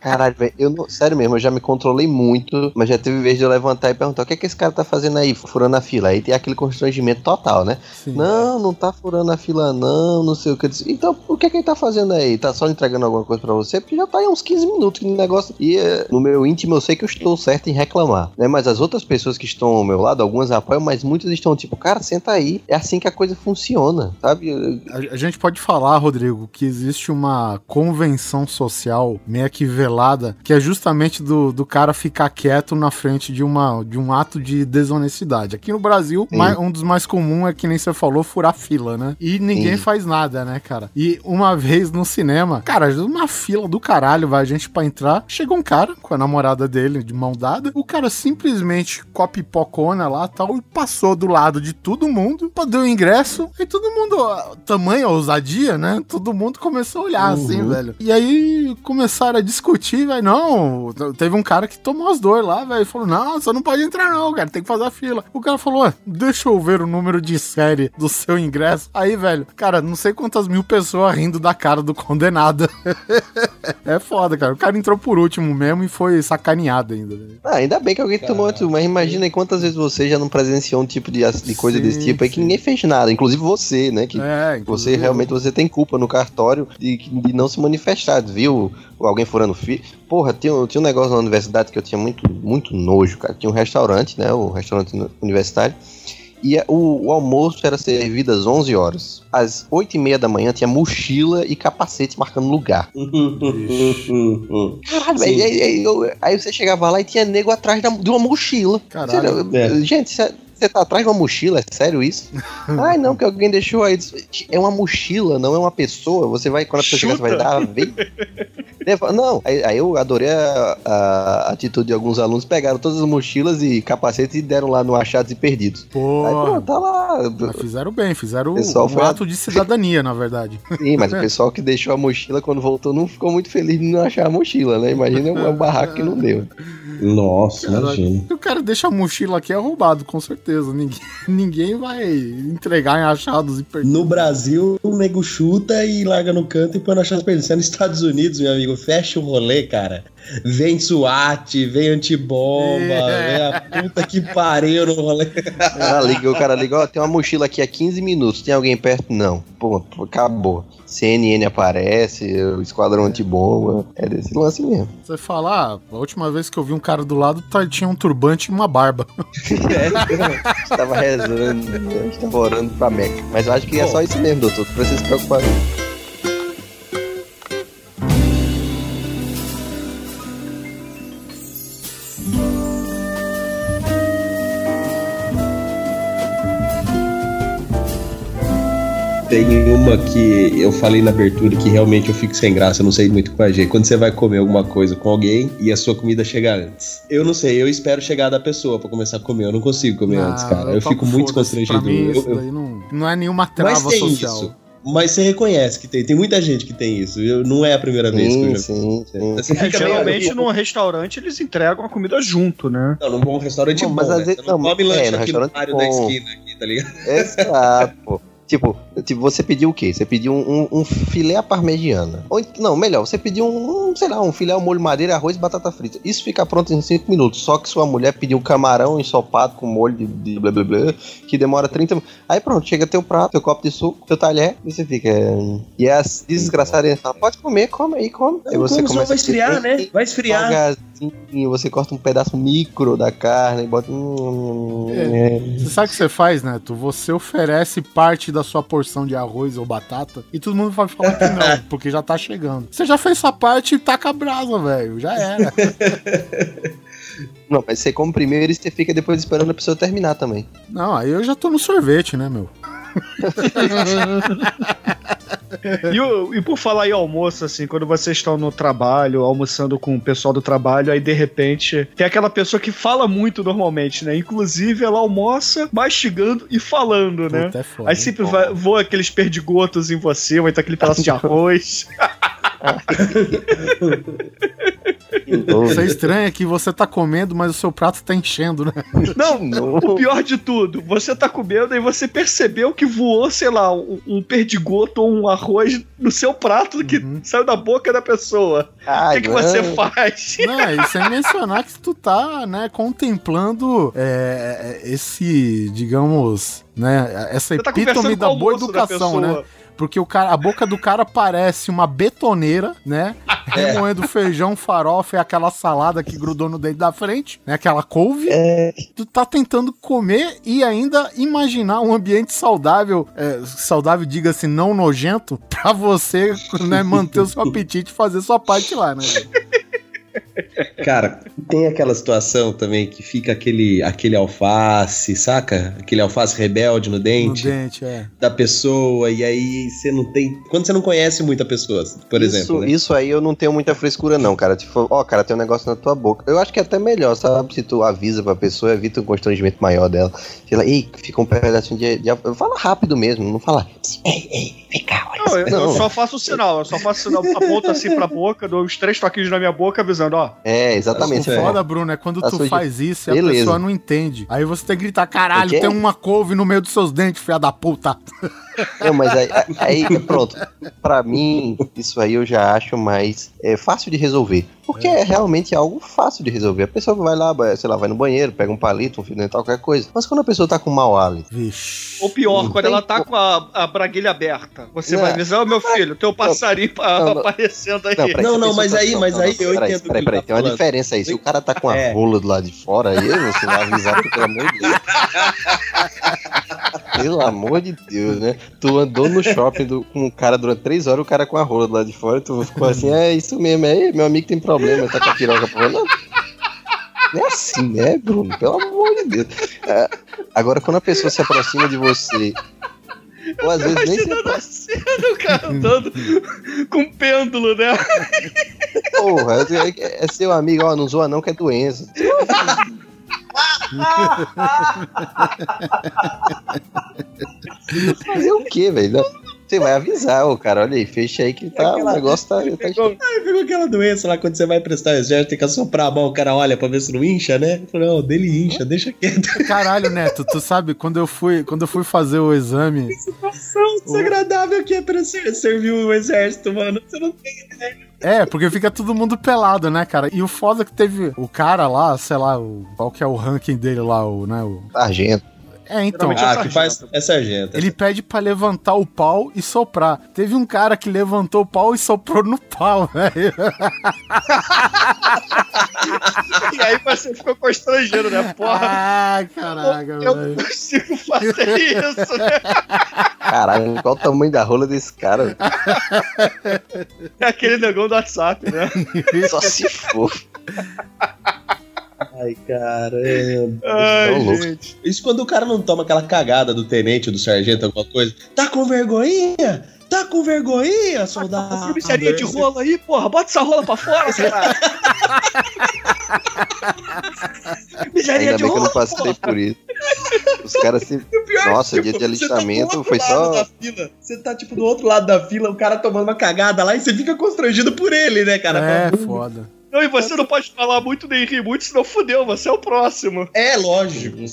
Caralho, velho. Eu não, sério mesmo, eu já me controlei muito, mas já teve vez de eu levantar e perguntar: o que é que esse cara tá fazendo aí, furando a fila? Aí tem aquele constrangimento total, né? Sim. Não, não tá furando a fila, não, não sei o que. Então, o que é que ele tá fazendo aí? Tá só entregando alguma coisa pra você? Porque já tá aí uns 15 minutos no negócio. E eh, no meu íntimo eu sei que eu estou certo em reclamar, né? Mas as outras pessoas que estão ao meu lado, algumas apoiam, mas muitas estão tipo, cara, senta aí. É assim que a coisa funciona, sabe? A, a gente pode falar, Rodrigo, que existe uma convenção social meio que velada, que é justamente do, do cara ficar quieto na frente de, uma, de um ato de desonestidade. Aqui no Brasil, Sim. mai- um dos mais comuns é que nem você falou, furar fila, né? E ninguém Sim. faz nada, né, cara? E uma vez no cinema, cara, uma fila do caralho, vai a gente pra entrar, chegou um cara com a namorada dele de mão dada, o cara simplesmente com a pipocona lá tal, e passou do lado de todo mundo, pô, deu o ingresso, e todo mundo, ó, tamanha ousadia, né? Todo mundo começou a olhar assim, Uhum. velho. E aí começaram a discutir velho. Não, teve um cara que tomou as dores lá, velho. Falou: Não, você não pode entrar, não, cara. Tem que fazer a fila. O cara falou: "Ué, Deixa eu ver o número de série do seu ingresso. Aí, velho, cara, não sei quantas mil pessoas rindo da cara do condenado. é foda, cara. O cara entrou por último mesmo e foi sacaneado ainda. Ah, ainda bem que alguém tomou antes, mas imagina aí quantas vezes você já não presenciou um tipo de, de coisa Sim, desse tipo aí que sim. ninguém fez nada, inclusive você, né? Que É, você realmente você tem culpa no cartório de, de não se manifestar, viu? Alguém furando fio. Porra, tinha, tinha um negócio na universidade que eu tinha muito, muito nojo, cara. Tinha um restaurante, né? O restaurante universitário. E a- o, o almoço era servido às 11 horas. Às 8 e meia da manhã tinha mochila e capacete marcando lugar. Caralho, aí, aí eu- aí você chegava lá e tinha nego atrás da- de uma mochila. Caralho. Você- É. Gente, você você tá atrás de uma mochila? É sério isso? Ai, não, que alguém deixou aí. É uma mochila, não é uma pessoa. Você vai, quando a pessoa chegar, você vai dar. Vem. Não, aí, aí eu adorei a, a atitude de alguns alunos. Pegaram todas as mochilas e capacetes e deram lá no Achados e Perdidos. Aí Porra. pronto, tá lá. Mas fizeram bem, fizeram Pessoal um foi- ato de cidadania, na verdade. Sim, mas o pessoal que deixou a mochila quando voltou não ficou muito feliz de não achar a mochila, né? Imagina um, barraco que não deu. Nossa, imagina. Se o cara deixa a mochila aqui é roubado, com certeza. Ninguém, ninguém vai entregar em achados perder. No Brasil, o nego chuta e larga no canto e põe na chance perdidas. Você é nos Estados Unidos, meu amigo, fecha o rolê, cara. Vem SWAT, vem antibomba, É. vem a puta que pariu no rolê. O cara liga, o cara liga, ó, tem uma mochila aqui há 15 minutos, tem alguém perto? Não. Pô, acabou. CNN aparece, o esquadrão antibomba. É desse lance mesmo. Você fala, ah, a última vez que eu vi um cara do lado tá- tinha um turbante e uma barba. Estava rezando, né? estava orando pra Meca. Mas eu acho que é só isso mesmo, doutor. Não precisa se preocupar. Tem uma que eu falei na abertura que realmente eu fico sem graça, eu não sei muito com a G. Quando você vai comer alguma coisa com alguém e a sua comida chega antes. Eu não sei, eu espero chegar da pessoa pra começar a comer. Eu não consigo comer antes, cara. Eu, toco fico muito constrangido. Mim, Eu- isso eu- daí não, não é nenhuma Mas trava tem social. isso. Mas você reconhece que tem. Tem muita gente que tem isso. Eu, não é a primeira vez que eu Sim, já sim, sim. Você É, fica meio- geralmente num restaurante eles entregam a comida junto, né? Não, num bom restaurante Não, bom, mas às né? vezes- Você não não, come é, lanche no aqui no bom. da esquina aqui, tá ligado? Exato, pô. Tipo, tipo, você pediu o quê? Você pediu um, um, um filé à parmegiana. Ou, não, melhor, você pediu um, um, sei lá, um filé ao molho madeira, arroz e batata frita. Isso fica pronto em 5 minutos. Só que sua mulher pediu um camarão ensopado com molho de, de blá blá blá, que demora 30 minutos. Aí pronto, chega teu prato, teu copo de suco, teu talher, e você fica. E é as desgraçadas falam, pode comer, come aí, come. aí você como só começa vai a esfriar, né? Vai esfriar. você corta um pedaço micro da carne e bota. hum, É. é. Você sabe o que você faz, Neto? Você oferece parte da sua porção de arroz ou batata e todo mundo vai falar que não, porque já tá chegando. Você já fez sua parte e taca a brasa, velho. Já era. Não, mas você come primeiro e você fica depois esperando a pessoa terminar também. Não, aí eu já tô no sorvete, né, meu? E, o- e por falar em almoço, assim, quando vocês estão no trabalho, almoçando com o pessoal do trabalho, aí de repente tem aquela pessoa que fala muito normalmente, né? Inclusive ela almoça mastigando e falando, né? Puta, é foda. Aí sempre vai, voa aqueles perdigotos em você, ou então aquele pedaço de arroz. Você estranha que você tá comendo, mas o seu prato tá enchendo, né? Não, o pior de tudo, você tá comendo e você percebeu que voou, sei lá, um, um perdigoto ou um arroz no seu prato que saiu da boca da pessoa. O que, que você não. faz? Não, e sem mencionar que tu tá, né, contemplando é, esse, digamos, né, essa Você tá epítome conversando da boa da educação, pessoa. né? Porque o cara, a boca do cara parece uma betoneira, né? Remoendo feijão, farofa e aquela salada que grudou no dente da frente, né? Aquela couve. Tu tá tentando comer e ainda imaginar um ambiente saudável, é, saudável, diga-se, não nojento, pra você né, manter o seu apetite e fazer sua parte lá, né? Cara, Tem aquela situação também que fica aquele, aquele alface, saca? Aquele alface rebelde no No dente dente, é. da pessoa, e aí você não tem. Quando você não conhece muita pessoa, por isso, exemplo. né? isso aí eu não tenho muita frescura, não, cara. Tipo, ó, cara, tem um negócio na tua boca. Eu acho que é até melhor, sabe? Se tu avisa pra pessoa, evita um constrangimento maior dela. Fala, ei, fica um pedacinho de. de... Fala rápido mesmo, não fala. Ei, ei, vem cá, olha. Não, eu, eu Não. só faço o sinal, eu só faço o sinal, aponto assim pra boca, dou os três toquinhos na minha boca avisando, ó. É, exatamente. O você foda, fala, Bruno, é quando Tá tu sujo. faz isso e a Beleza. pessoa não entende. Aí você tem que gritar, caralho, quê? tem uma couve no meio dos seus dentes, filha da puta. Não, mas aí, aí, pronto. Pra mim, isso aí eu já acho mais é, fácil de resolver. Porque é. realmente algo fácil de resolver. A pessoa vai lá, sei lá, vai no banheiro, pega um palito, um fio dental, qualquer coisa. Mas quando a pessoa tá com mau hálito. Ou pior, quando ela tá co- com a, a braguilha aberta, você Não. vai avisar, ô meu filho, teu passarinho pa- Não, não. aparecendo aí. Não, peraí, Não, não, mas tá- aí- não, mas não, aí não, eu peraí, entendo o Peraí, peraí, tá tem uma falando. diferença aí. Se o cara tá com a É. rola do lado de fora, aí você vai avisar, pelo amor de Deus. Pelo amor de Deus, né? Tu andou no shopping do- com um cara durante três horas, o cara com a rola do lado de fora, tu ficou assim, é isso mesmo, é, meu amigo tem problema, tá com a piroca por Não, não é assim, né, Bruno? Pelo amor de Deus. É, agora, quando a pessoa se aproxima de você, ou às vezes nem se aproxima, cena, o cara andando com pêndulo, né? porra, é, é seu amigo, ó, não zoa não que é doença. Fazer o quê, velho? Você vai avisar, ô cara, olha aí, fecha aí que tá, o negócio tá, tá Aí pegou aquela doença lá quando você vai prestar o exército, tem que assoprar a mão, o cara olha pra ver se não incha, né? Não, dele incha, deixa quieto. Caralho, Neto, tu sabe, quando eu fui, quando eu fui fazer o exame, Situação desagradável que é pra ser, servir o exército, mano. Você não tem ideia. É, porque fica todo mundo pelado, né, cara? E o foda é que teve o cara lá, sei lá, o, qual que é o ranking dele lá, o, né, o... sargento. É, então, Geralmente é Ah, sargento. que faz. É sargento. ele pede pra levantar o pau e soprar. Teve um cara que levantou o pau e soprou no pau, velho. E aí você ficou constrangido, né? Porra, Ai, caraca, eu velho. não consigo fazer isso, né? Caralho, qual o tamanho da rola desse cara? É aquele negão do WhatsApp, né? Só se for. Ai, caramba. Ai, louco. gente. Isso quando o cara não toma aquela cagada do tenente ou do sargento, alguma coisa. Tá com vergonhinha? Tá com vergonhinha, soldado? Essa micharia de rola aí, porra, bota essa rola pra fora, cara. micharia Ainda de bem que eu rola, não passei porra. por isso. Os caras se. Nossa, dia de tá alistamento outro foi só. Você tá, tipo, do outro lado da fila, o cara tomando uma cagada lá e você fica constrangido por ele, né, cara? É, foda. Não, e você não pode falar muito nem rir muito, senão fudeu, você é o próximo. É, lógico.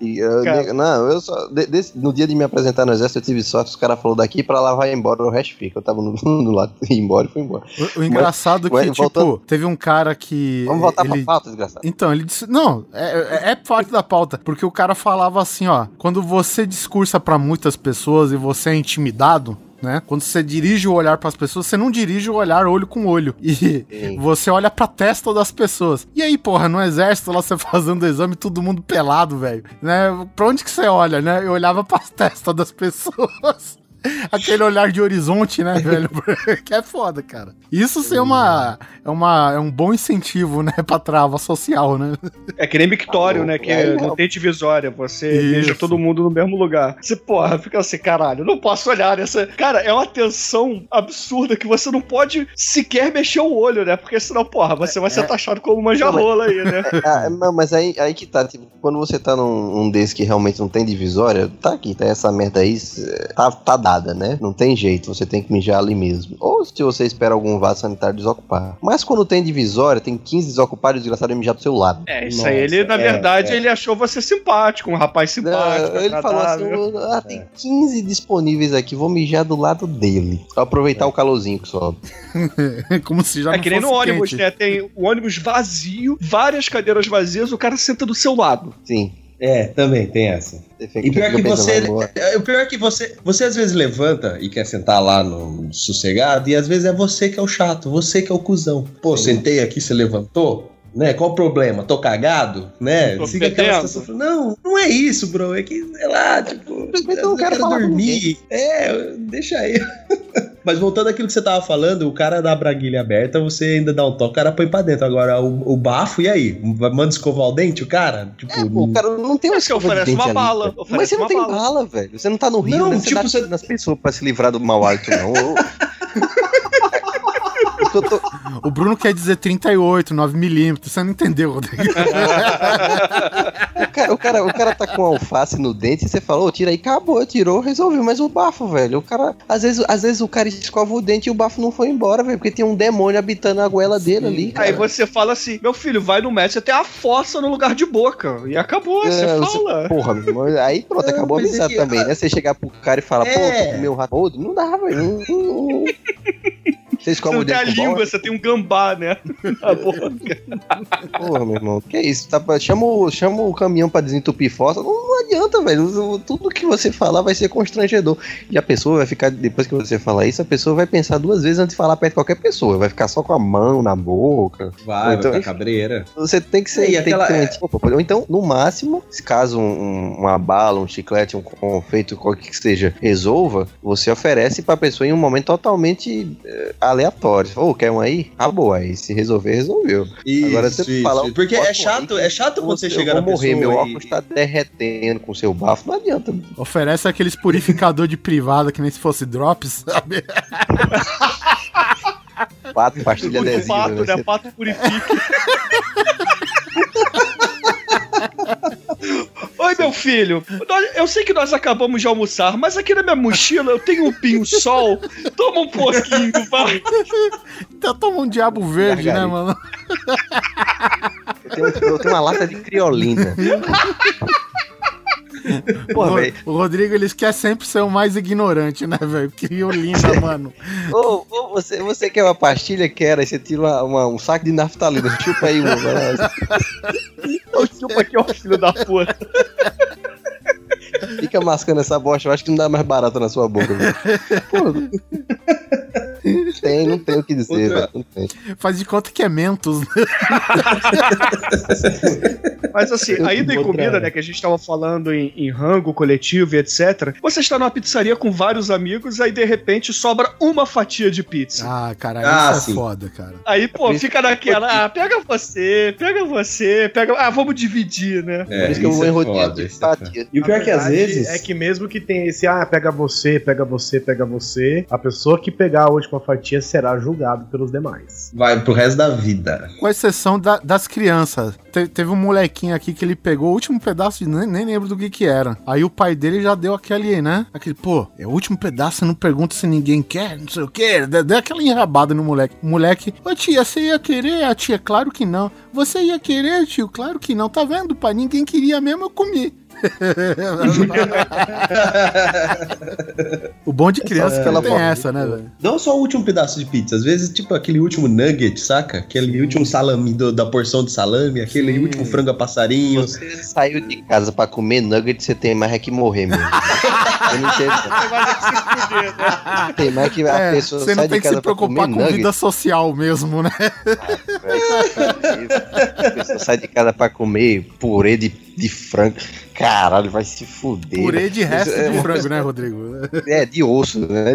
E eu- não, eu só. de- desse- no dia de me apresentar no exército, eu tive sorte, os caras falaram daqui pra lá vai embora, o resto fica. Eu tava no, no lado, ia embora e fui embora. O, o engraçado é Mas, que, ué, tipo, voltando- teve um cara que. Vamos voltar ele... pra pauta, desgraçado. Então, ele disse. Não, é, é- é parte da pauta. Porque o cara falava assim, ó. Quando você discursa pra muitas pessoas e você é intimidado. Né? Quando você dirige o olhar pras pessoas, você não dirige o olhar olho com olho. E Sim. você olha pra testa das pessoas. E aí, porra, no exército, lá você fazendo exame, todo mundo pelado, velho. Né? Pra onde que você olha, né? Eu olhava pras testas das pessoas. Aquele olhar de horizonte, né, velho? que é foda, cara. Isso é uma, é uma. É um bom incentivo, né, pra trava social, né? É que nem mictório, Ah, né? Que é, não tem divisória. Você Isso. beija todo mundo no mesmo lugar. Você, porra, fica assim, caralho, não posso olhar nessa. Cara, é uma tensão absurda que você não pode sequer mexer o olho, né? Porque senão, porra, você vai ser É. taxado como manjarrola aí, né? Ah, não, mas aí, aí que tá, tipo, quando você tá num um desse que realmente não tem divisória, tá aqui, tá essa merda aí, tá, tá dada, né? Não tem jeito, você tem que mijar ali mesmo. Ou se você espera algum vaso sanitário desocupar. Mas quando tem divisória, tem 15 desocupados, o desgraçado vai mijar do seu lado. É, isso Nossa, aí, ele, na é, verdade, é. ele achou você simpático, um rapaz simpático. Não, ele falou assim: ah, tem 15 disponíveis aqui, vou mijar do lado dele. Pra aproveitar o calorzinho que sobe. Como se já É não que nem no ônibus, quente. né? Tem o ônibus vazio, várias cadeiras vazias, o cara senta do seu lado. Sim. É, também tem essa. E pior que você. é, O pior é que você. Você às vezes levanta e quer sentar lá no, no sossegado, e às vezes é você que é o chato, você que é o cuzão. Pô, Sim. sentei aqui, você levantou? Né? Qual o problema? Tô cagado, né? Tô Fica aquela não, não é isso, bro, é que, sei lá, tipo, Simplesmente eu eu não quero dormir. É, deixa aí. Mas voltando àquilo que você tava falando, o cara da braguilha aberta, você ainda dá um toque, o cara põe pra dentro. Agora, o, o bafo, e aí? Manda escovar o dente, o cara? Tipo, É, pô, o cara não tem uma Mas que oferece dente uma ali, bala, oferece Mas você não tem bala. bala, velho. Você não tá no rio, Não, né? Você tipo, dá você- nas pessoas pra se livrar do mau hálito, não. Eu- Eu tô- O Bruno quer dizer 38, 9mm. Você não entendeu, Rodrigo. O cara, o, cara, o cara tá com alface no dente e você falou, tira aí, acabou, tirou, resolveu. Mas o bafo, velho, o cara. Às vezes, às vezes o cara escova o dente e o bafo não foi embora, velho, porque tem um demônio habitando a goela dele ali. Cara. Aí você fala assim, meu filho, vai no médico, você tem a fossa no lugar de boca. E acabou, você É, você- fala. Porra, meu irmão, aí pronto, Não, acabou a é amizade que- também, né? Você chegar pro cara e falar, É. pô, meu rato não dá, velho. Não, não. Você não o tem a língua, você tem um gambá, né? Na boca. Porra, meu irmão, que isso? Tá, pra- chama, o, chama o caminhão pra desentupir fossa. Não, não adianta, velho. Tudo que você falar vai ser constrangedor. E a pessoa vai ficar, depois que você falar isso, a pessoa vai pensar duas vezes antes de falar perto de qualquer pessoa. Vai ficar só com a mão na boca. vai, Então- vai ficar cabreira. Você tem que ser. E tem aquela- que ter. Ou então, no máximo, se caso um- uma bala, um chiclete, um confeito, qualquer que seja, resolva, você oferece pra pessoa em um momento totalmente eh, aleatório. Ô, quer um aí? Ah, boa. Aí se resolver, resolveu. Isso, Agora você isso, fala Porque é chato, aí é chato quando você chegar na morrer, pessoa meu e- óculos tá derretendo com seu bafo. Não adianta. Oferece aqueles purificador de privada que nem se fosse drops, sabe? Pato, pastilha O adesiva. pato, né? né? Pato purifica. Oi, meu filho. Eu sei que nós acabamos de almoçar, mas aqui na minha mochila eu tenho um pinho-sol. Toma um pouquinho, vai. Então toma um diabo verde, né, mano? Eu tenho, eu tenho uma lata de criolina. Porra, o, o Rodrigo, ele quer sempre ser o mais ignorante, né, velho? Criolina, mano. Ô, ô, você, você quer uma pastilha? Quer. Aí você tira uma- uma- um saco de naftalina. Chupa aí uma. lá. Eu chupa aqui, ó, filho da puta. Fica mascando essa bosta. Eu acho que não dá mais barato na sua boca. velho. Tem, não tem o que dizer, velho. Não tem. Faz de conta que é Mentos, né? Mas assim, ainda em comida, né, que a gente tava falando em, em rango coletivo e etc. Você está numa pizzaria com vários amigos, aí de repente sobra uma fatia de pizza. Ah, cara, Ah, isso sim. é foda, cara. Aí, pô, fica naquela, ah, pega você, pega você, pega. Ah, vamos dividir, né? É, Por isso que eu vou é foda, de é fatia. E o pior é que às vezes. É que mesmo que tem esse, ah, pega você, pega você, pega você, a pessoa que pegar a última fatia será julgado pelos demais. Vai pro resto da vida. Com exceção da- das crianças. Te- teve um molequinho aqui que ele pegou o último pedaço de. Nem, nem lembro do que que era. Aí o pai dele já deu aquele, né? Aquele, pô, é o último pedaço, você não pergunta se ninguém quer, não sei o quê. Deu deu aquela enrabada no moleque. O moleque, ô tia, você ia querer? A tia, claro que não. Você ia querer, tio? Claro que não. Tá vendo, pai? Ninguém queria mesmo, eu comi. o bom de criança é que não tem forma. essa, né, velho? Não só o último pedaço de pizza, às vezes, tipo, aquele último nugget, saca? Aquele último salame do- da porção de salame, aquele Sim. último frango a passarinho. Você saiu de casa pra comer nugget, você tem mais é que morrer mesmo. Eu não entendo. não. Tem mais que a É, pessoa você sai não tem que se casa pra comer preocupar com nugget. vida social mesmo, né? A pessoa sai de casa pra comer purê de, de frango. Caralho, vai se fuder. Purê de velho. resto É, de frango, né, Rodrigo? É, de osso, né?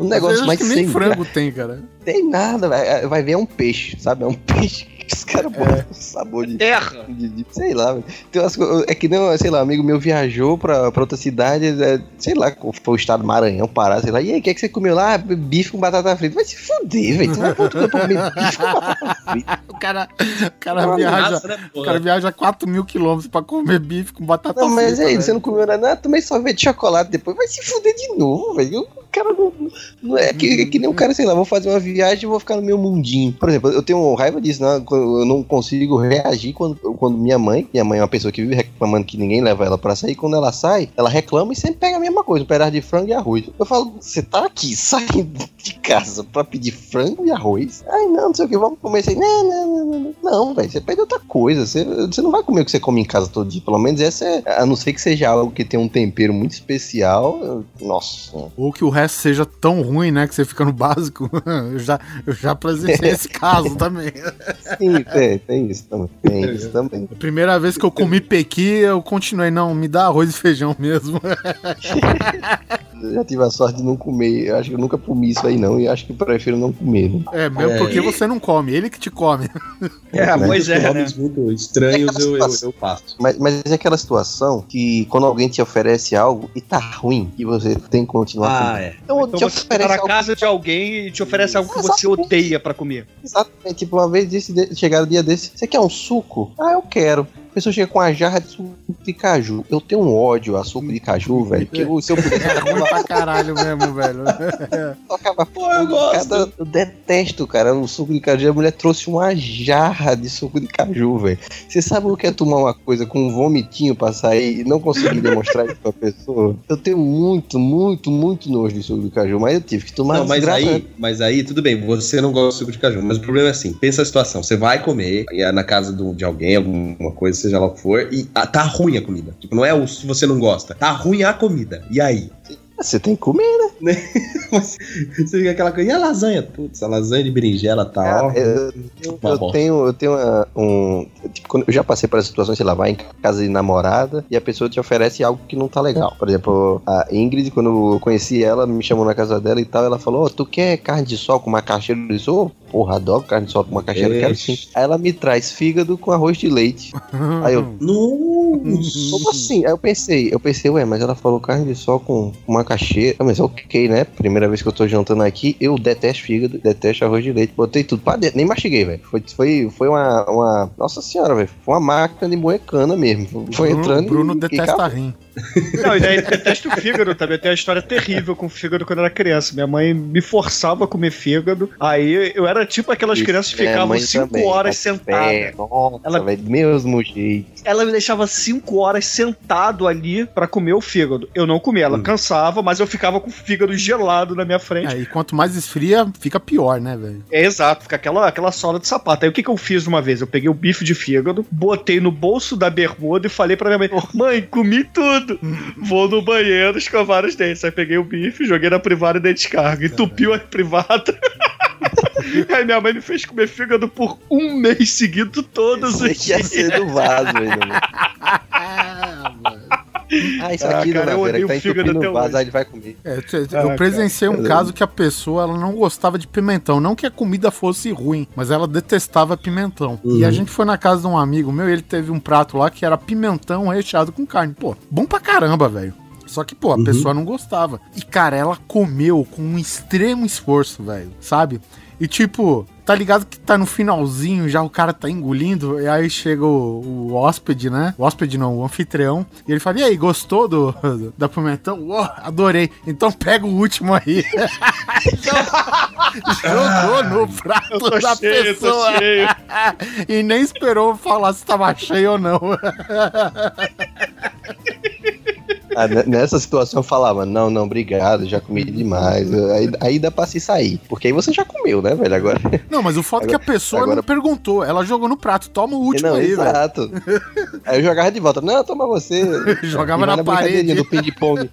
Um negócio mais que nem sem frango tem, cara. Tem nada, vai, vai ver é um peixe, sabe? É um peixe que os caras botam um sabor de, Terra. de- de- Sei lá, velho. Tem umas co- é que nem, sei lá, um amigo meu viajou pra, pra outra cidade, é, sei lá, foi o estado do Maranhão, Pará, sei lá. E aí, o que, é que você comeu lá? Bife com batata frita. Vai se fuder, velho. Tu vai pra outro canto pra comer bife com batata frita. O cara, o cara viaja. né, O cara viaja 4 mil quilômetros pra comer bife com batata Mas aí, velho. você não comeu nada, não, tomei sorvete de chocolate depois. Vai se fuder de novo, velho. O cara não, não é, que, é que nem um cara, sei lá, vou fazer uma viagem e vou ficar no meu mundinho. Por exemplo, eu tenho raiva disso, né? Eu não consigo reagir quando, quando minha mãe, minha mãe é uma pessoa que vive reclamando que ninguém leva ela pra sair, quando ela sai, ela reclama e sempre pega a mesma coisa, um pedaço de frango e arroz. Eu falo, você tá aqui saindo de casa pra pedir frango e arroz? Ai, não, não sei o que, vamos comer assim. Não, não, não, não, não. Não, velho, você pede outra coisa. Você, você não vai comer o que você come em casa todo dia. Pelo menos essa é. A não ser que seja algo que tem um tempero muito especial. eu- Nossa. Ou que o resto seja tão ruim, né? Que você fica no básico. Eu já, eu já presenciei esse caso também. Sim, tem, tem isso também. Tem isso também. A primeira vez que eu comi pequi, eu continuei, não, me dá arroz e feijão mesmo. Eu já tive a sorte de não comer. Eu acho que eu nunca comi isso aí, não. E acho que prefiro não comer. Né? É, mesmo É, porque e- você não come, ele que te come. É, pois é, né? Muito estranhos eu, eu, eu passo. Mas, mas é aquela situação que quando alguém te oferece algo e tá ruim, e você tem que continuar Ah, comendo. é. Então, Então te você tá oferece na algo casa de alguém e te oferece algo que você odeia pra comer. Exatamente. Tipo, uma vez disse, chegaram um dia desse, você quer um suco? Ah, eu quero. A pessoa chega com uma jarra de suco de caju. Eu tenho um ódio a suco de caju, velho. Que eu, se eu pudesse, É ruim pra caralho mesmo, velho. eu tocava Pô, eu gosto. Cara, eu detesto, cara, o suco de caju. A mulher trouxe uma jarra de suco de caju, velho. Você sabe o que é tomar uma coisa com um vomitinho pra sair e não conseguir demonstrar isso pra pessoa? Eu tenho muito, muito, muito nojo de suco de caju, mas eu tive que tomar Não, mas aí, mas aí, tudo bem, você não gosta de suco de caju, mas o problema é assim, pensa a situação, você vai comer e é na casa de alguém, alguma coisa, seja lá o que for, e ah, tá ruim a comida. Tipo, não é o se você não gosta, tá ruim a comida. E aí? Você tem que comer, né? Você fica aquela coisa, e a lasanha? Putz, a lasanha de berinjela tá, ó. Cara, eu, eu- Uma eu tenho, eu tenho uma- um. Tipo, quando eu já passei por essa situação, sei lá, vai em casa de namorada e a pessoa te oferece algo que não tá legal. Por exemplo, a Ingrid, quando eu conheci ela, me chamou na casa dela e tal, ela falou: Ô, tu quer carne de sol com macaxeira? Disse: Ô, porra, adoro carne de sol com macaxeira, quero sim. Aí ela me traz fígado com arroz de leite. Aí eu, Nossa. como assim? Aí eu pensei, eu pensei, ué, mas ela falou carne de sol com macaxeira. Ah, mas ok, né? Primeira vez que eu tô jantando aqui, eu detesto fígado, detesto arroz de leite. Botei tudo pra dentro, nem mastiguei, velho. Foi, foi, foi uma, uma. Nossa senhora, velho. Foi uma máquina de moer cana mesmo. Foi Bruno, entrando. Bruno e- e detesta acabou. rim. Não, e daí detesto o fígado também. Tem uma história terrível com o fígado quando eu era criança. Minha mãe me forçava a comer fígado. Aí eu era tipo aquelas crianças que ficavam mãe cinco também, horas café, sentadas. Nossa, Ela- velho, mesmo jeito. Ela me deixava cinco horas sentado ali pra comer o fígado. Eu não comia, ela cansava, mas eu ficava com o fígado gelado na minha frente. É, e quanto mais esfria, fica pior, né, velho? É exato, fica aquela, aquela sola de sapato. Aí o que, que eu fiz uma vez? Eu peguei o bife de fígado, botei no bolso da bermuda e falei pra minha mãe: Mãe, comi tudo. Vou no banheiro escovar os dentes. Aí peguei o bife, joguei na privada e dei descarga. Entupiu a privada. Aí minha mãe me fez comer fígado por um mês seguido todos os aqui ia dias. ser do vaso ainda, mano. Ah, isso Ah, aqui, cara, eu dona Vera, odeio que tá entupindo até o vaso, aí ele vai comer. É, eu- Ah, presenciei um cara. caso que a pessoa ela não gostava de pimentão. Não que a comida fosse ruim, mas ela detestava pimentão. E a gente foi na casa de um amigo meu e ele teve um prato lá que era pimentão recheado com carne. Pô, bom pra caramba, velho. Só que, pô, a pessoa não gostava. E, cara, ela comeu com um extremo esforço, velho, sabe? E, tipo, tá ligado que tá no finalzinho, já o cara tá engolindo, e aí chega o, o hóspede, né? O hóspede não, o anfitrião, e ele fala, e aí, gostou do, do- da pimentão? Uou, adorei. Então pega o último aí. Jogou no prato da cheio, pessoa. e nem esperou falar se tava cheio ou não. Ah, ne- nessa situação eu falava, não, não, obrigado, já comi demais. Aí, aí dá pra se sair. Porque aí você já comeu, né, velho? Agora. Não, mas o fato é que a pessoa agora- não perguntou. Ela jogou no prato. Toma o último não, aí, velho. exato. Aí eu jogava de volta. Não, toma você. Jogava na brincadeirinha parede. do ping-pong.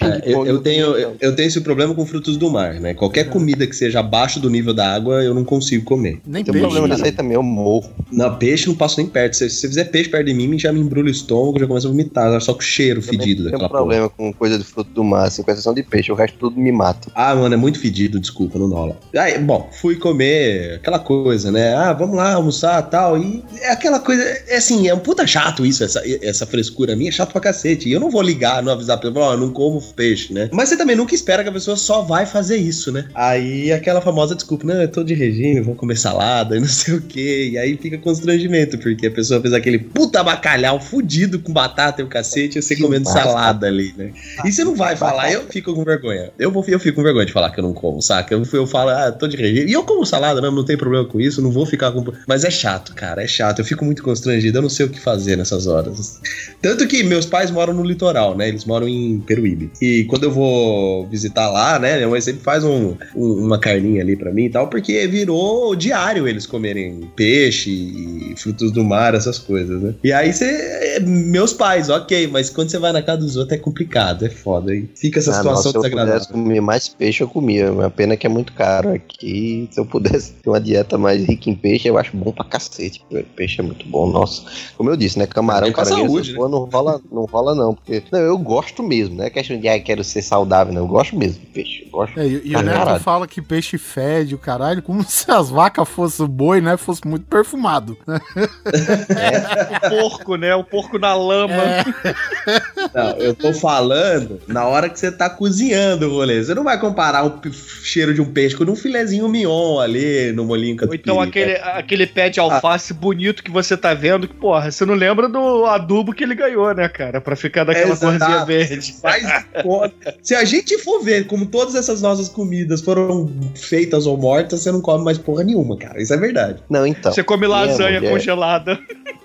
É, eu, eu tenho, eu, eu tenho esse problema com frutos do mar, né? Qualquer comida que seja abaixo do nível da água, eu não consigo comer. Nem Tem peixe. problema né? disso aí também, eu morro. Não, peixe não passo nem perto. Se, se você fizer peixe perto de mim, já me embrulha o estômago, já começa a vomitar, só com cheiro fedido Tem daquela um porra. problema com coisa de fruto do mar, assim, com exceção de peixe. O resto tudo me mata. Ah, mano, é muito fedido, desculpa, não rola. Aí, bom, fui comer aquela coisa, né? Ah, vamos lá almoçar tal. E é aquela coisa, é assim, é um puta chato isso, essa, essa frescura minha, é chato pra cacete. E eu não vou ligar, não avisar pra pessoa, ó, não como peixe, né? Mas você também nunca espera que a pessoa só vai fazer isso, né? Aí aquela famosa desculpa, não, eu tô de regime, vou comer salada e não sei o quê. E aí fica constrangimento, porque a pessoa fez aquele puta bacalhau fudido com batata e o cacete, você comendo massa. salada ali, né? E você não vai falar, eu fico com vergonha. Eu, vou, eu fico com vergonha de falar que eu não como, saca? Eu, eu falo, ah, tô de regime. E eu como salada mesmo, não tem problema com isso, não vou ficar com. Mas é chato, cara, é chato. Eu fico muito constrangido, eu não sei o que fazer nessas horas. Tanto que meus pais moram no litoral, né? Eles moram em Peruíbe. E quando eu vou visitar lá, né? Minha mãe sempre faz um, um- uma carninha ali pra mim e tal, porque virou diário eles comerem peixe e frutos do mar, essas coisas, né? E aí você. Meus pais, ok, mas quando você vai na casa dos outros é complicado, é foda. Hein? Fica essa Ah, situação nossa, se eu desagradável. pudesse comer mais peixe, eu comia. A pena é que é muito caro aqui. Se eu pudesse ter uma dieta mais rica em peixe, eu acho bom pra cacete. Peixe é muito bom, nossa. Como eu disse, né? Camarão, É pra caranguejo, saúde, porra, não rola, não rola não. Porque não, eu gosto mesmo, não é questão de ah, quero ser saudável, não. Eu gosto mesmo de peixe. Eu gosto. É, e e o Neto fala que peixe fede o caralho, como se as vacas fossem boi, né? Fosse muito perfumado. né? O porco, né? O porco na lama. É. Não, eu tô falando na hora que você tá cozinhando o rolê. Você não vai comparar o cheiro de um peixe com um filezinho mignon ali no molinho Ou então catupiry, aquele, né? aquele pé de alface bonito que você tá vendo, que, porra, você não lembra do adubo que ele ganhou, né, cara? Pra ficar daquela Exato. corzinha verde. Faz conta. Se a gente for ver como todas essas nossas comidas foram feitas ou mortas, você não come mais porra nenhuma, cara. Isso é verdade. Não, então. Você come lasanha mulher- congelada.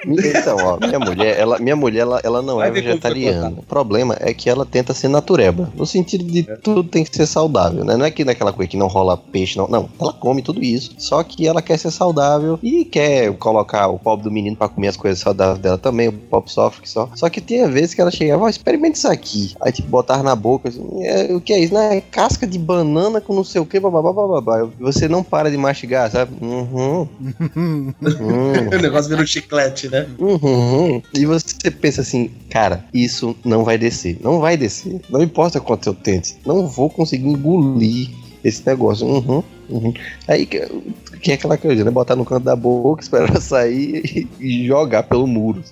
Então, ó, minha mulher, ela, minha mulher, ela, ela não Vai é foi vegetariana. O problema é que ela tenta ser natureba. No sentido de tudo tem que ser saudável, né? Não é que naquela coisa que não rola peixe, não. Não, ela come tudo isso. Só que ela quer ser saudável e quer colocar o pobre do menino pra comer as coisas saudáveis dela também. O pobre sofre que só. Só que tinha vezes que ela chegava, ó, experimente isso aqui. Aí, tipo, botava na boca, assim, "É, o que é isso? Não, é casca de banana com não sei o que, babá, babá. Você não para de mastigar, sabe? Uhum. Uhum. O negócio vira um chiclete, né? Uhum. E você pensa assim, cara, isso não vai descer. Não vai descer. Não importa quanto eu tente. Não vou conseguir engolir esse negócio. Uhum. Uhum. Aí que, que é aquela coisa, né? Botar no canto da boca, esperar ela sair e, e jogar pelo muro.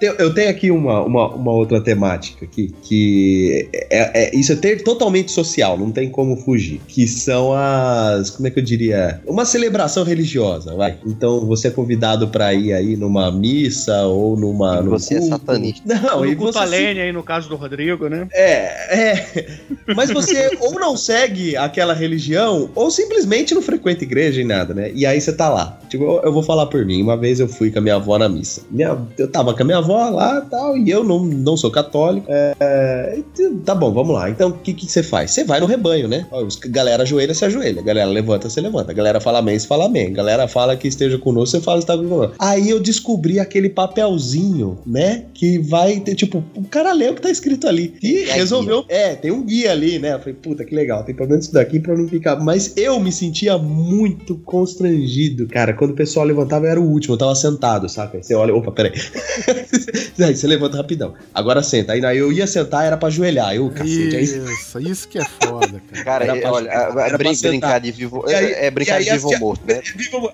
Eu, tenho aqui uma, uma, uma outra temática aqui, que é, é- isso é totalmente social, não tem como fugir. Que são as. Como é que eu diria? Uma celebração religiosa, vai. Então você é convidado pra ir aí numa missa ou numa. E num você é satanista. Não, e no culto você aí, no caso do Rodrigo, né? É, é. Mas você ou não segue aquela religião, ou simplesmente não frequenta igreja e nada, né? E aí você tá lá. Tipo, eu- vou falar por mim. Uma vez eu fui com a minha avó na missa. Minha, eu tava com a minha avó lá e tal, e eu não, não sou católico. É, tá bom, vamos lá. Então, o que, que você faz? Você vai no rebanho, né? Ó, os- Galera ajoelha, você ajoelha. Galera levanta, você levanta. Galera fala amém, você fala amém. Galera fala que esteja conosco, você fala que está conosco. Aí eu descobri aquele papelzinho, né? Que vai ter, tipo, o cara lê o que tá escrito ali. E resolveu. É, tem um guia ali, né? Eu falei, puta, que legal. Tem pelo menos isso daqui pra não ficar. Mas eu me sentia muito constrangido, cara. Quando o pessoal levantava, eu era o último. Eu tava sentado, saca? Aí você olha, opa, peraí. aí você levanta rapidão. Agora senta. Aí eu ia sentar, era pra ajoelhar. Eu, cacete. Aí Isso, isso que é foda, cara. Cara, Era é, pra- olha, era é, brin- sentar. brincar de vivo. Aí- é, brincar e aí de vivo morto, né?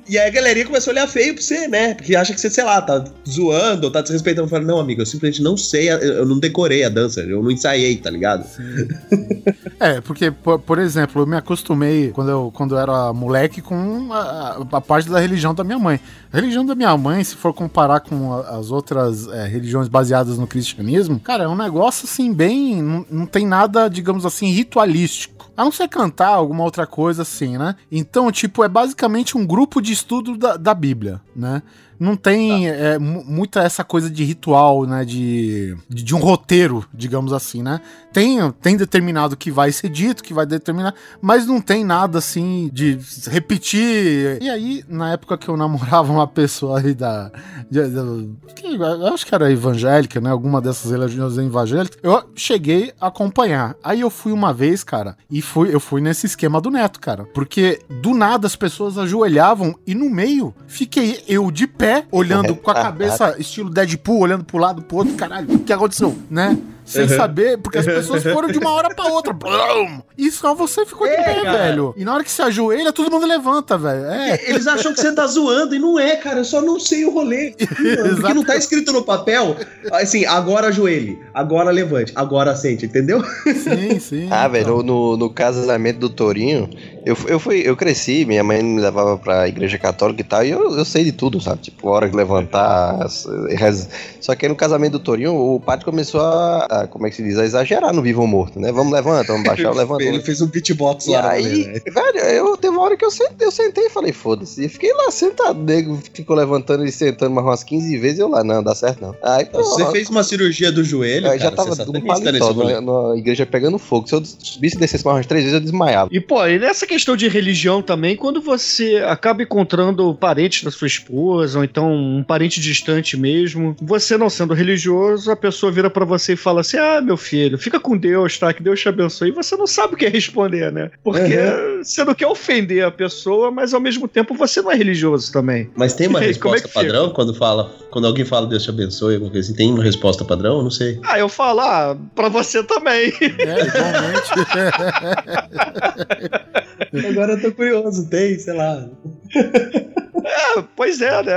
E aí a galerinha começou a olhar feio pra você, né? Porque acha que você, sei lá, tá zoando ou tá desrespeitando. Eu falei, não, amigo, eu simplesmente não sei, eu não decorei a dança, eu não ensaiei, tá ligado? É, porque, por, por exemplo, eu me acostumei quando eu, quando eu era moleque com a, a- parte da religião da minha mãe. A religião da minha mãe, se for comparar com as outras é, religiões baseadas no cristianismo, cara, é um negócio assim, bem. Não, não tem nada, digamos assim, ritualístico. A não ser cantar alguma outra coisa assim, né? Então, tipo, é basicamente um grupo de estudo da, da Bíblia, né? Não tem é, mu- muita essa coisa de ritual, né? De, de, de um roteiro, digamos assim, né? Tem, tem determinado que vai ser dito, que vai determinar, mas não tem nada assim de repetir. E aí, na época que eu namorava uma pessoa aí da. de- de- eu acho que era evangélica, né? Alguma dessas religiões evangélicas, eu cheguei a acompanhar. Aí eu fui uma vez, cara, e fui, eu fui nesse esquema do neto, cara. Porque do nada as pessoas ajoelhavam e no meio fiquei eu de pé, olhando com a cabeça estilo Deadpool, olhando pro lado, pro outro, caralho, o que aconteceu, né? Sem saber, porque as pessoas foram de uma hora pra outra. Blum! E só você ficou de É, pé, cara. velho. E na hora que você ajoelha, todo mundo levanta, velho. É. Eles acham que você tá zoando e não é, cara. Eu só não sei o rolê. Porque não tá escrito no papel, assim, agora ajoelhe, agora levante, agora sente, entendeu? Sim, sim. Ah, velho, então. no, no casamento do Torinho, eu, eu, fui, eu cresci, minha mãe me levava pra igreja católica e tal, e eu, eu sei de tudo, sabe? Tipo, hora de levantar, reza. Só que aí no casamento do Torinho, o padre começou a, a, como é que se diz, a exagerar no vivo ou morto, né? Vamos levanta, vamos baixar, levanta. Ele fez um beatbox E lá aí, né? velho, eu teve uma hora que eu sentei, eu sentei e falei, foda-se. E fiquei lá sentado, nego ficou levantando e sentando mais umas 15 vezes, eu lá, não, dá certo não. Aí, Você pronto. fez uma cirurgia do joelho, cara, já tava nesse paletó na, na igreja pegando fogo. Se eu subisse e descesse mais umas três vezes, eu desmaiava. E, pô, e nessa questão de religião também, quando você acaba encontrando parentes da sua esposa, ou então um parente distante mesmo, você não sendo religioso, a pessoa vira para você e fala assim: Ah, meu filho, fica com Deus, tá? Que Deus te abençoe. E você não sabe o que responder, né? Porque uhum. você não quer ofender a pessoa, mas ao mesmo tempo você não é religioso também. Mas tem uma resposta é padrão quando fala, quando alguém fala Deus te abençoe, alguma coisa assim, tem uma resposta padrão? Não sei. Ah, eu falo, ah, pra você também. É, igualmente. Agora eu tô curioso, tem, sei lá. É, pois é, né?